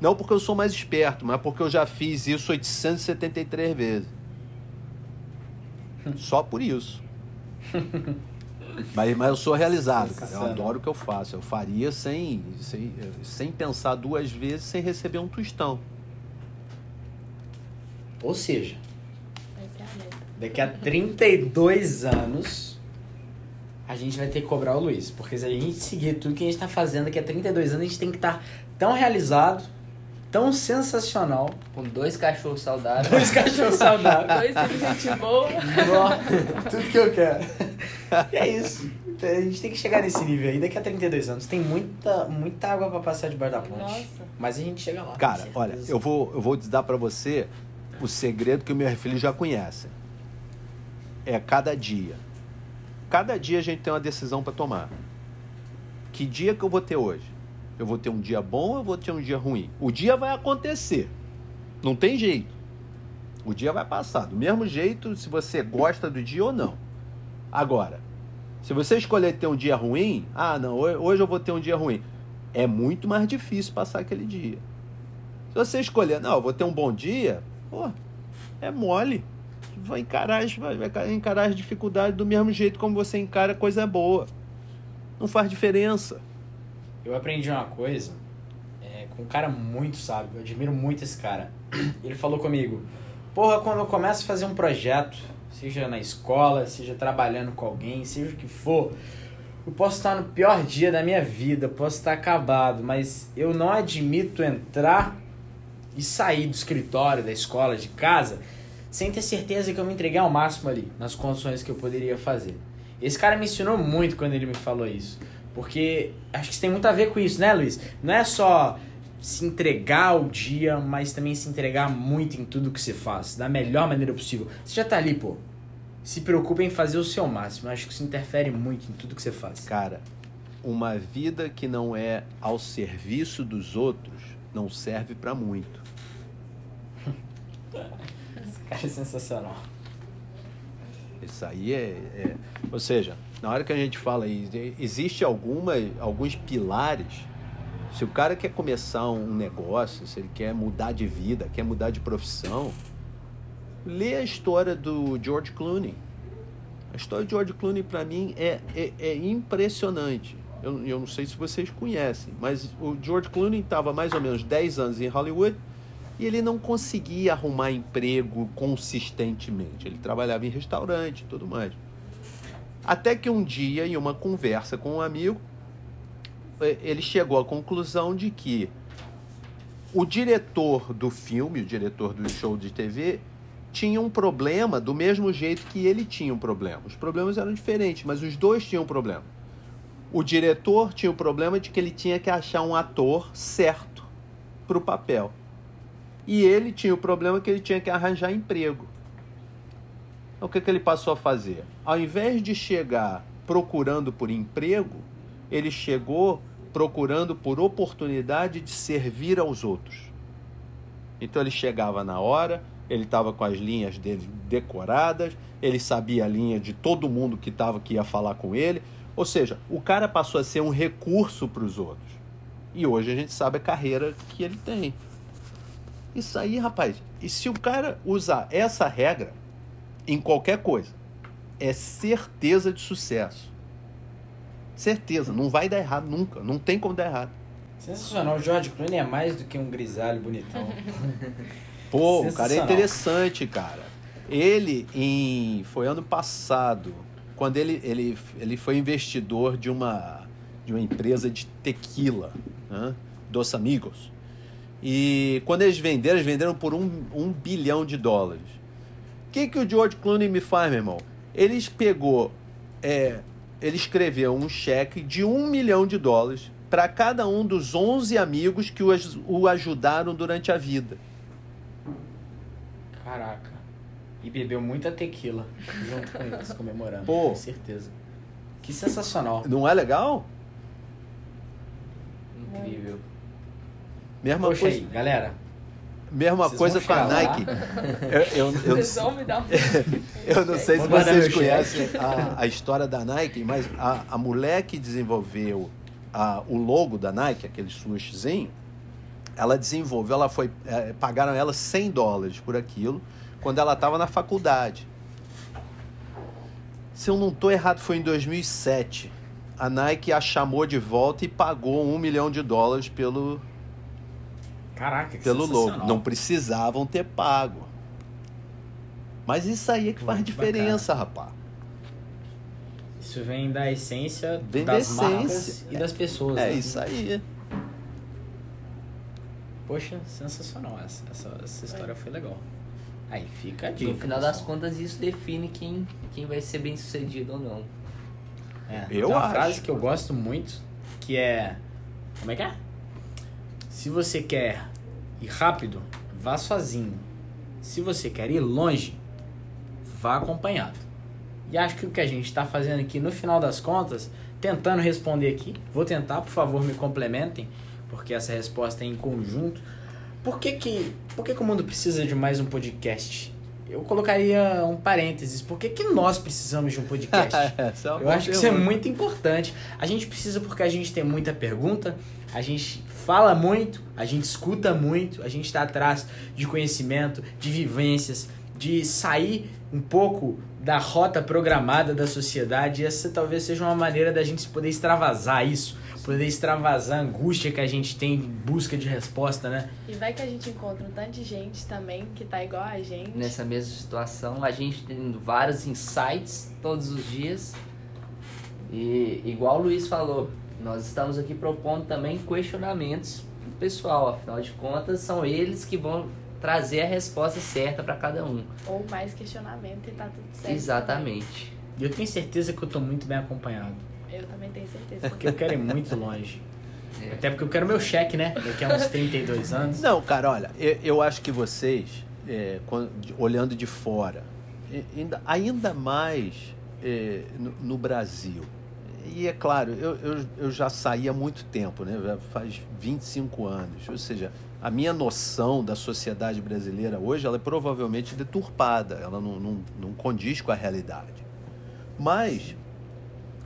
não porque eu sou mais esperto, mas porque eu já fiz isso 873 vezes. Só por isso. (laughs) Mas, mas eu sou realizado, cara. Eu adoro o que eu faço. Eu faria sem, sem, sem pensar duas vezes, sem receber um tostão. Ou seja, daqui a 32 anos, a gente vai ter que cobrar o Luiz. Porque se a gente seguir tudo que a gente está fazendo daqui a 32 anos, a gente tem que estar tá tão realizado, tão sensacional. Com dois cachorros saudáveis. Dois cachorros saudáveis. dois de gente boa. tudo que eu quero. E é isso. A gente tem que chegar nesse nível aí daqui a 32 anos. Tem muita, muita água para passar debaixo da ponte. Nossa. Mas a gente chega lá. Cara, olha, eu vou, eu vou dar para você o segredo que o meu filho já conhece. É cada dia. Cada dia a gente tem uma decisão para tomar. Que dia que eu vou ter hoje? Eu vou ter um dia bom eu vou ter um dia ruim? O dia vai acontecer. Não tem jeito. O dia vai passar. Do mesmo jeito, se você gosta do dia ou não. Agora, se você escolher ter um dia ruim, ah, não, hoje eu vou ter um dia ruim. É muito mais difícil passar aquele dia. Se você escolher, não, eu vou ter um bom dia, pô, é mole. Vai encarar, vai encarar as dificuldades do mesmo jeito como você encara coisa boa. Não faz diferença. Eu aprendi uma coisa é, com um cara muito sábio, eu admiro muito esse cara. Ele falou comigo: Porra, quando eu começo a fazer um projeto, seja na escola, seja trabalhando com alguém, seja o que for. Eu posso estar no pior dia da minha vida, posso estar acabado, mas eu não admito entrar e sair do escritório, da escola, de casa, sem ter certeza que eu me entreguei ao máximo ali, nas condições que eu poderia fazer. Esse cara me ensinou muito quando ele me falou isso. Porque acho que isso tem muito a ver com isso, né, Luiz? Não é só se entregar ao dia, mas também se entregar muito em tudo que você faz, da melhor maneira possível. Você já tá ali, pô. Se preocupe em fazer o seu máximo. Acho que isso interfere muito em tudo que você faz. Cara, uma vida que não é ao serviço dos outros não serve para muito. (laughs) Esse cara é sensacional. Isso aí é, é, Ou seja, na hora que a gente fala existe alguma, alguns pilares. Se o cara quer começar um negócio, se ele quer mudar de vida, quer mudar de profissão, lê a história do George Clooney. A história de George Clooney, para mim, é, é, é impressionante. Eu, eu não sei se vocês conhecem, mas o George Clooney estava mais ou menos 10 anos em Hollywood e ele não conseguia arrumar emprego consistentemente. Ele trabalhava em restaurante e tudo mais. Até que um dia, em uma conversa com um amigo, ele chegou à conclusão de que o diretor do filme, o diretor do show de TV, tinha um problema do mesmo jeito que ele tinha um problema. Os problemas eram diferentes, mas os dois tinham um problema. O diretor tinha o problema de que ele tinha que achar um ator certo para o papel. E ele tinha o problema que ele tinha que arranjar emprego. O que, que ele passou a fazer? Ao invés de chegar procurando por emprego, ele chegou procurando por oportunidade de servir aos outros. Então ele chegava na hora, ele estava com as linhas dele decoradas, ele sabia a linha de todo mundo que estava que ia falar com ele. Ou seja, o cara passou a ser um recurso para os outros. E hoje a gente sabe a carreira que ele tem. Isso aí, rapaz, e se o cara usar essa regra em qualquer coisa, é certeza de sucesso. Certeza, não vai dar errado nunca, não tem como dar errado. Sensacional, o George Clooney é mais do que um grisalho bonitão. (laughs) Pô, o cara é interessante, cara. Ele, em, foi ano passado, quando ele, ele, ele foi investidor de uma, de uma empresa de tequila, né? Dos Amigos. E quando eles venderam, eles venderam por um, um bilhão de dólares. O que, que o George Clooney me faz, meu irmão? Ele pegou, é, ele escreveu um cheque de um milhão de dólares para cada um dos 11 amigos que o, o ajudaram durante a vida. Caraca. E bebeu muita tequila junto com eles, (laughs) comemorando. Pô. Com certeza. Que sensacional. Não é legal? Incrível. Mesma Poxa coisa, aí, galera. Mesma Vocês coisa com a? Nike. Eu, eu, eu, Vocês vão me dar (laughs) um... eu não sei se vocês conhecem a, a história da Nike, mas a, a mulher que desenvolveu a, o logo da Nike, aquele swooshzinho, ela desenvolveu, ela foi, eh, pagaram ela 100 dólares por aquilo quando ela estava na faculdade. Se eu não estou errado, foi em 2007. A Nike a chamou de volta e pagou um milhão de dólares pelo, Caraca, que pelo logo. Não precisavam ter pago. Mas isso aí é que faz Muito diferença, rapaz. Isso vem da essência Vem da das essência. marcas e das pessoas. É né? isso aí. Poxa, sensacional. Essa, essa, essa história foi legal. Aí fica a dica. No final das contas, isso define quem, quem vai ser bem sucedido ou não. É, Eu tem uma acho. frase que eu gosto muito, que é... Como é que é? Se você quer ir rápido, vá sozinho. Se você quer ir longe, vá acompanhado. E acho que o que a gente está fazendo aqui, no final das contas, tentando responder aqui, vou tentar, por favor, me complementem, porque essa resposta é em conjunto. Por que que, por que, que o mundo precisa de mais um podcast? Eu colocaria um parênteses. Por que, que nós precisamos de um podcast? (laughs) É Eu acho que isso é muito importante. A gente precisa porque a gente tem muita pergunta, a gente fala muito, a gente escuta muito, a gente está atrás de conhecimento, de vivências, de sair um pouco da rota programada da sociedade, essa talvez seja uma maneira da gente poder extravasar isso, poder extravasar a angústia que a gente tem em busca de resposta, né? E vai que a gente encontra um tanto de gente também que tá igual a gente. Nessa mesma situação, a gente tendo vários insights todos os dias. E igual o Luiz falou, nós estamos aqui propondo também questionamentos pro pessoal, afinal de contas, são eles que vão trazer a resposta certa para cada um. Ou mais questionamento e tá tudo certo. Exatamente. E eu tenho certeza que eu tô muito bem acompanhado. Eu também tenho certeza. Porque eu quero ir muito longe. É. Até porque eu quero meu cheque, né? Daqui a uns 32 anos. Não, cara, olha, eu, eu acho que vocês, é, quando- olhando de fora, ainda, ainda mais é, no, no Brasil, e é claro, eu, eu, eu já saí há muito tempo, né? Já faz 25 anos, ou seja, a minha noção da sociedade brasileira hoje ela é provavelmente deturpada, ela não, não, não condiz com a realidade. Mas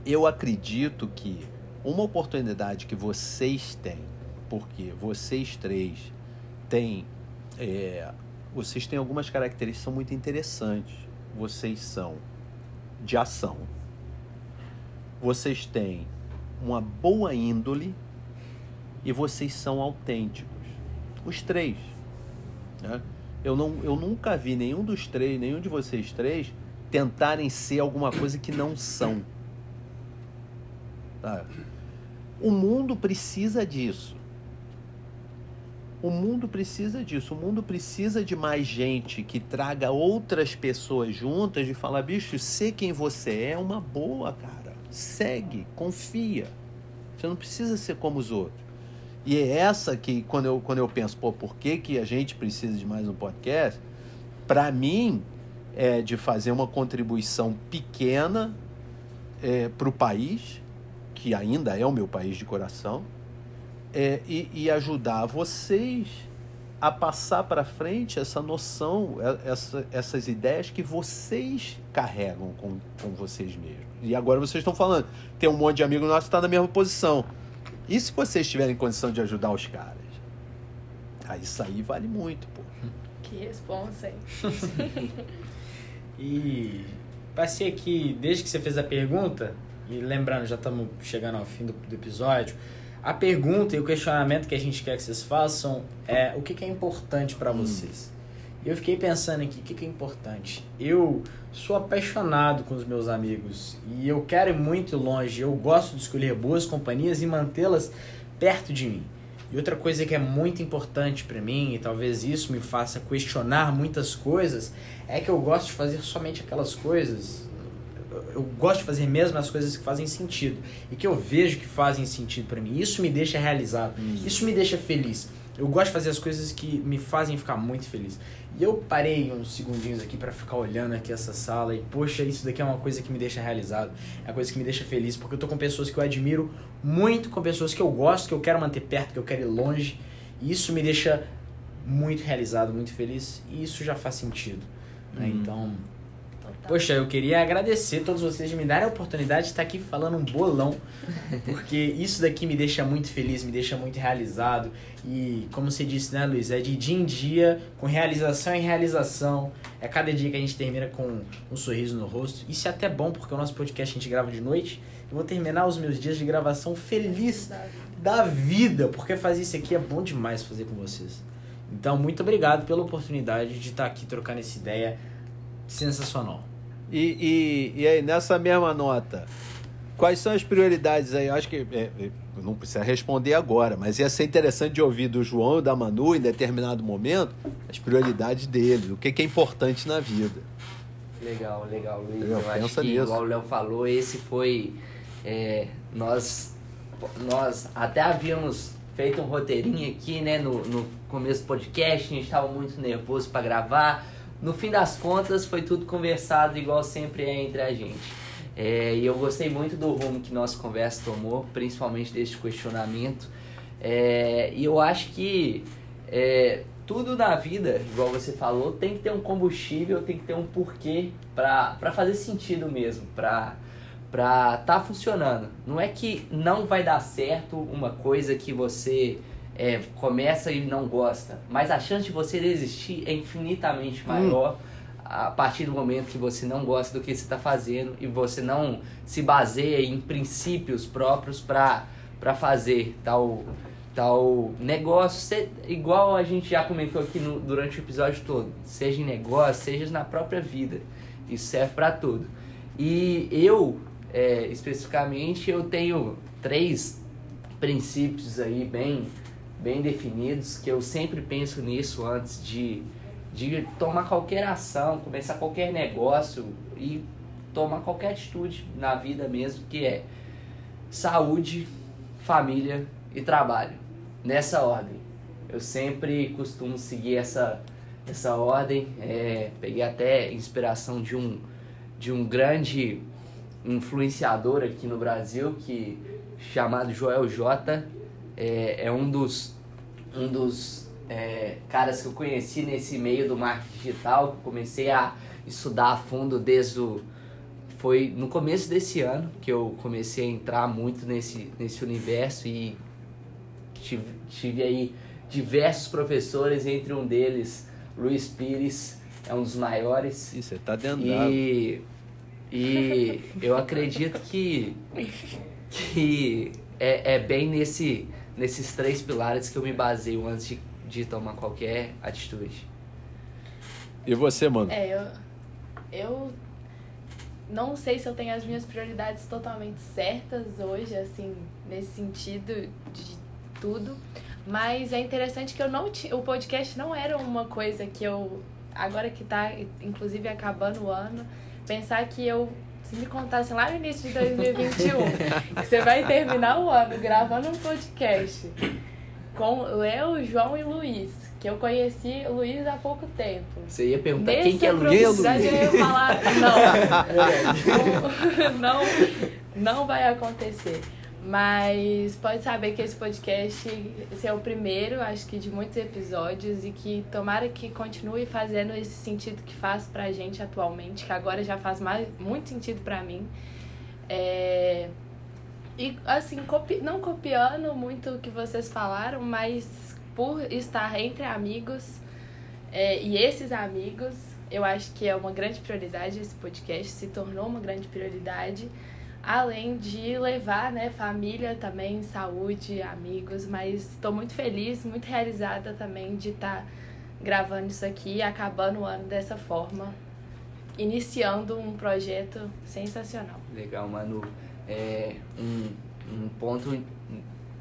eu acredito que uma oportunidade que vocês têm, porque vocês três têm, é, vocês têm algumas características são muito interessantes. Vocês são de ação. Vocês têm uma boa índole e vocês são autênticos. Os três. né? Eu, não, eu nunca vi nenhum dos três, nenhum de vocês três, tentarem ser alguma coisa que não são. Tá? O mundo precisa disso. O mundo precisa disso. O mundo precisa de mais gente que traga outras pessoas juntas e falar, bicho, ser quem você é é uma boa, cara. Segue, confia. Você não precisa ser como os outros. E é essa que, quando eu, quando eu penso, pô, por que, que a gente precisa de mais um podcast? Para mim, é de fazer uma contribuição pequena para o país, que ainda é o meu país de coração, é, e, e ajudar vocês a passar para frente essa noção, é- essa- essas ideias que vocês carregam com, com vocês mesmos. E agora vocês estão falando, tem um monte de amigo nosso que está na mesma posição. E se vocês tiverem condição de ajudar os caras? Ah, isso aí vale muito, pô. Que responsa, hein? (laughs) E passei aqui, desde que você fez a pergunta, e lembrando, já estamos chegando ao fim do, do episódio, a pergunta e o questionamento que a gente quer que vocês façam é o que, que é importante para vocês. E eu fiquei pensando aqui, o que, que é importante? Eu sou apaixonado com os meus amigos e eu quero ir muito longe. Eu gosto de escolher boas companhias e mantê-las perto de mim. E outra coisa que é muito importante para mim, e talvez isso me faça questionar muitas coisas, é que eu gosto de fazer somente aquelas coisas. Eu- gosto de fazer mesmo as coisas que fazem sentido e que eu vejo que fazem sentido para mim. Isso me deixa realizado. Isso me deixa feliz. Eu gosto de fazer as coisas que me fazem ficar muito feliz. E eu parei uns segundinhos aqui para ficar olhando aqui essa sala e, poxa, isso daqui é uma coisa que me deixa realizado. É uma coisa que me deixa feliz, porque eu tô com pessoas que eu admiro muito, com pessoas que eu gosto, que eu quero manter perto, que eu quero ir longe. E isso me deixa muito realizado, muito feliz. E isso já faz sentido. né? Uhum. Então, Total. Poxa, eu queria agradecer a todos vocês de me darem a oportunidade de estar aqui falando um bolão, (laughs) porque isso daqui me deixa muito feliz, me deixa muito realizado. E como você disse, né, Luiz, é de dia em dia, com realização em realização. É cada dia que a gente termina com um sorriso no rosto. Isso é até bom, porque o nosso podcast a gente grava de noite. Eu vou terminar os meus dias de gravação feliz da vida, porque fazer isso aqui é bom demais fazer com vocês. Então, muito obrigado pela oportunidade de estar aqui trocando essa ideia sensacional. E, e, e aí, nessa mesma nota, quais são as prioridades aí? Eu acho que é, é, não precisa responder agora, mas ia ser interessante de ouvir do João e da Manu em determinado momento as prioridades deles, o que, que é importante na vida. Legal, legal, Luiz. Eu Eu, acho pensa que, nisso. igual o Léo falou, esse foi. é, nós, nós até havíamos feito um roteirinho aqui, né, no, no começo do podcast, a gente estava muito nervoso para gravar. No fim das contas, foi tudo conversado, igual sempre é entre a gente. É, e eu gostei muito do rumo que nossa conversa tomou, principalmente deste questionamento. É, e eu acho que é, tudo na vida, igual você falou, tem que ter um combustível, tem que ter um porquê pra fazer sentido mesmo, pra, pra tá funcionando. Não é que não vai dar certo uma coisa que você é, começa e não gosta, mas a chance de você desistir é infinitamente maior a partir do momento que você não gosta do que você está fazendo e você não se baseia em princípios próprios para fazer tal, tal negócio, se- igual a gente já comentou aqui no, durante o episódio todo, seja em negócio, seja na própria vida. Isso serve para tudo. E eu, é, especificamente, eu tenho três princípios aí bem, bem definidos que eu sempre penso nisso antes de, de tomar qualquer ação, começar qualquer negócio e tomar qualquer atitude na vida mesmo, que é saúde, família e trabalho. Nessa ordem. Eu sempre costumo seguir essa, essa ordem. É, peguei até inspiração de um, de um grande influenciador aqui no Brasil que chamado Joel J. É, é um dos, um dos é, caras que eu conheci nesse meio do marketing digital, comecei a estudar a fundo desde o. Foi no começo desse ano que eu comecei a entrar muito nesse, nesse universo e tive, tive aí diversos professores, entre um deles Luiz Pires, é um dos maiores. Ih, você tá dentro. E, e eu acredito que, que é, é bem nesse, nesses três pilares que eu me baseio antes de, de tomar qualquer atitude. E você, mano? É, eu, eu não sei se eu tenho as minhas prioridades totalmente certas hoje, assim, nesse sentido de tudo. Mas é interessante que eu não tinha. O podcast não era uma coisa que eu. Agora que tá, inclusive, acabando o ano, pensar que eu. Se me contassem lá no início de 2021 que você vai terminar o ano gravando um podcast com eu, João e Luiz, que eu conheci o Luiz há pouco tempo. Você ia perguntar Nessa quem que é Luiz? eu ia falar, não, (laughs) não, não vai acontecer. Mas pode saber que esse podcast esse é o primeiro, acho que de muitos episódios e que tomara que continue fazendo esse sentido que faz pra gente atualmente, que agora já faz mais, muito sentido pra mim. É, e assim, copi, não copiando muito o que vocês falaram, mas por estar entre amigos, é, e esses amigos, eu acho que é uma grande prioridade esse podcast, se tornou uma grande prioridade, além de levar, né, família também, saúde, amigos, mas estou muito feliz, muito realizada também de estar gravando isso aqui, acabando o ano dessa forma, iniciando um projeto sensacional. Legal, Manu. É, um, um ponto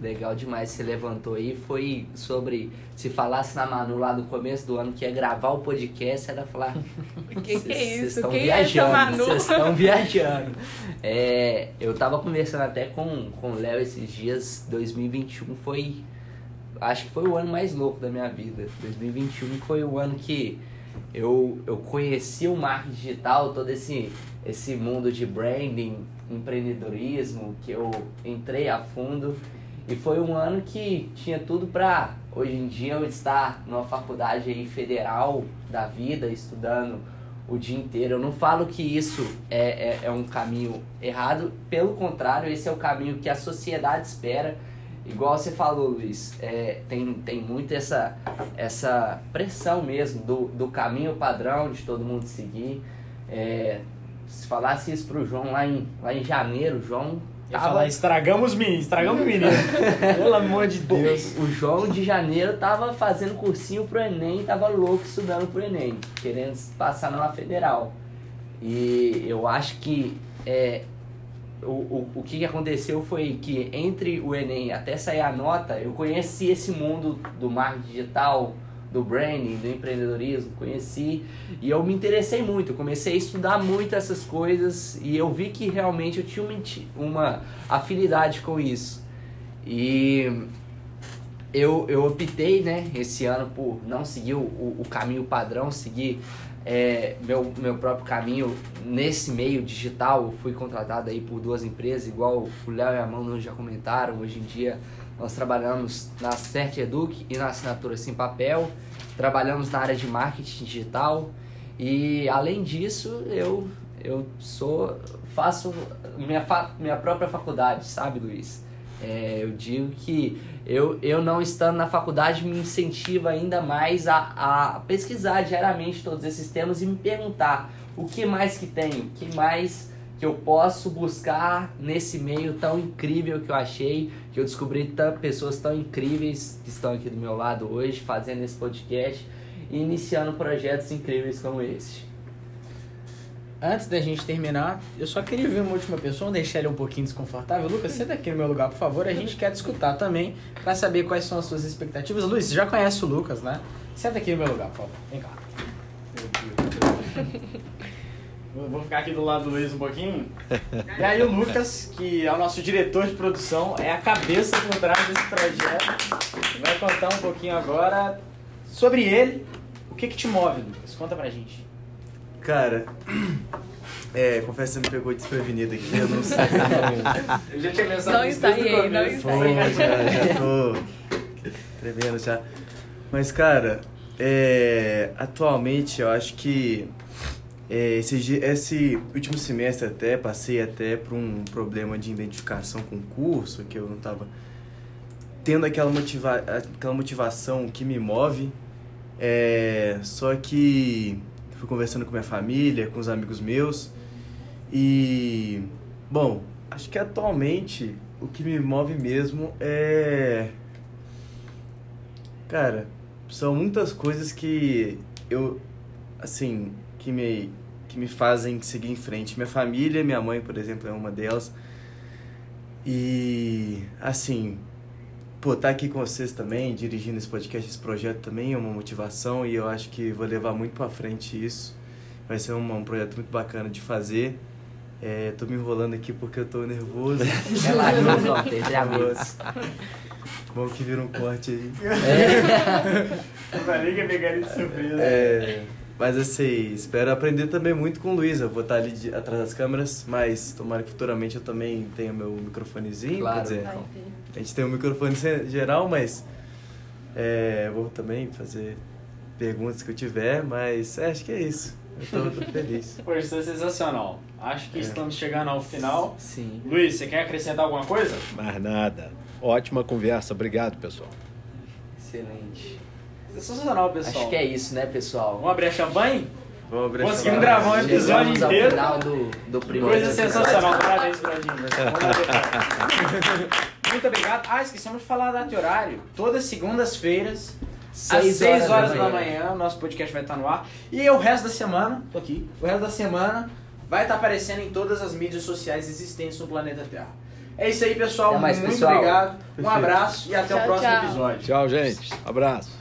legal demais você levantou aí foi sobre se falasse na Manu lá no começo do ano que ia gravar o podcast, ela falar. O (laughs) que, que é Vocês isso? estão é essa viajando, vocês estão viajando. É, eu tava conversando até com, com o Léo esses dias, 2021 foi. Acho que foi o ano mais louco da minha vida. 2021 foi o ano que eu, eu conheci o marketing digital, todo esse, esse mundo de branding, empreendedorismo, que eu entrei a fundo. E foi um ano que tinha tudo pra hoje em dia eu estar numa faculdade aí federal da vida, estudando o dia inteiro. Eu não falo que isso é, é, é um caminho errado, pelo contrário, esse é o caminho que a sociedade espera. Igual você falou, Luiz, é, tem, tem muito essa, essa pressão mesmo do, do caminho padrão de todo mundo seguir. É, se falasse isso pro João lá em, lá em janeiro, João Eu ia falar, estragamos menino, estragamos (laughs) menino. Pelo amor de Deus. o João de janeiro tava fazendo cursinho pro Enem, tava louco estudando pro Enem, querendo passar numa federal. E eu acho que é, o, o, o que aconteceu foi que entre o Enem até sair a nota, eu conheci esse mundo do marketing digital, do branding, do empreendedorismo, conheci e eu me interessei muito, comecei a estudar muito essas coisas e eu vi que realmente eu tinha uma, afinidade com isso. E eu, eu optei, né, esse ano por não seguir o, o, caminho padrão, seguir é, meu, meu próprio caminho nesse meio digital. Eu fui contratado aí por duas empresas, igual o Léo e a Manu já comentaram. Hoje em dia nós trabalhamos na Cert Educ e na assinatura Sem Papel, trabalhamos na área de marketing digital e além disso eu, eu sou faço minha, fa, minha própria faculdade, sabe Luiz? É, eu digo que eu, eu não estando na faculdade me incentiva ainda mais a, a pesquisar diariamente todos esses temas e me perguntar o que mais que tem, o que mais que eu posso buscar nesse meio tão incrível que eu achei, que eu descobri pessoas tão incríveis que estão aqui do meu lado hoje, fazendo esse podcast e iniciando projetos incríveis como esse. Antes da gente terminar, eu só queria ver uma última pessoa, deixar ele um pouquinho desconfortável. Lucas, senta aqui no meu lugar, por favor. A gente quer te escutar também, para saber quais são as suas expectativas. Luiz, você já conhece o Lucas, né? Senta aqui no meu lugar, por favor. Vem cá. Vou ficar aqui do lado do Luiz um pouquinho. E aí o Lucas, que é o nosso diretor de produção, é a cabeça por trás desse projeto. Vai contar um pouquinho agora sobre ele. O que que te move, Lucas? Conta pra gente. Cara, (clears throat) é, confesso que você me pegou desprevenido aqui, eu não sei. (laughs) eu já tinha pensado Não está não está Pô, já, já tô tremendo já. Mas, cara, é, atualmente eu acho que esse, ge- esse último semestre até, passei até por um problema de identificação com o curso, que eu não tava tendo aquela, motiva aquela motivação que me move. É, só que fui conversando com minha família, com os amigos meus e bom, acho que atualmente o que me move mesmo é cara, são muitas coisas que eu assim, que me que me fazem seguir em frente. Minha família, minha mãe, por exemplo, é uma delas. E assim, pô, estar aqui com vocês também, dirigindo esse podcast, esse projeto também é uma motivação e eu acho que vou levar muito pra frente isso. Vai ser um, um projeto muito bacana de fazer. É, tô me enrolando aqui porque eu tô nervoso. Relaxa, homens, entre amigos. Bom que vira um corte aí. Eu falei que ia pegar ele de surpresa. É, mas assim, espero aprender também muito com o Luiz. Eu vou estar ali de- atrás das câmeras, mas tomara que futuramente eu também tenha meu microfonezinho. Claro. Quer dizer, Vai ter. a gente tem um microfone geral, mas é, vou também fazer perguntas que eu tiver, mas é, acho que é isso. Eu tô, tô feliz. (laughs) Poxa, isso é sensacional. Acho que É. estamos chegando ao final. Sim. Luiz, você quer acrescentar alguma coisa? Mais nada. Ótima conversa. Obrigado, pessoal. Excelente. Sensacional, pessoal. Acho que é isso, né, pessoal? Vamos abrir a champanhe? Vamos abrir Conseguimos gravar um episódio Chegamos ao inteiro. final do, do primeiro Coisa sensacional. Parabéns pra gente. Muito obrigado. Ah, esquecemos de falar da data e horário. Todas segundas-feiras, às Seis 6 horas da manhã. manhã, o nosso podcast vai estar no ar. E o resto da semana, tô aqui, o resto da semana vai estar aparecendo em todas as mídias sociais existentes no planeta Terra. É isso aí, pessoal. Mais, Muito pessoal. obrigado. Um abraço e até o Tchau, próximo tchau. episódio. Tchau, gente. Abraço.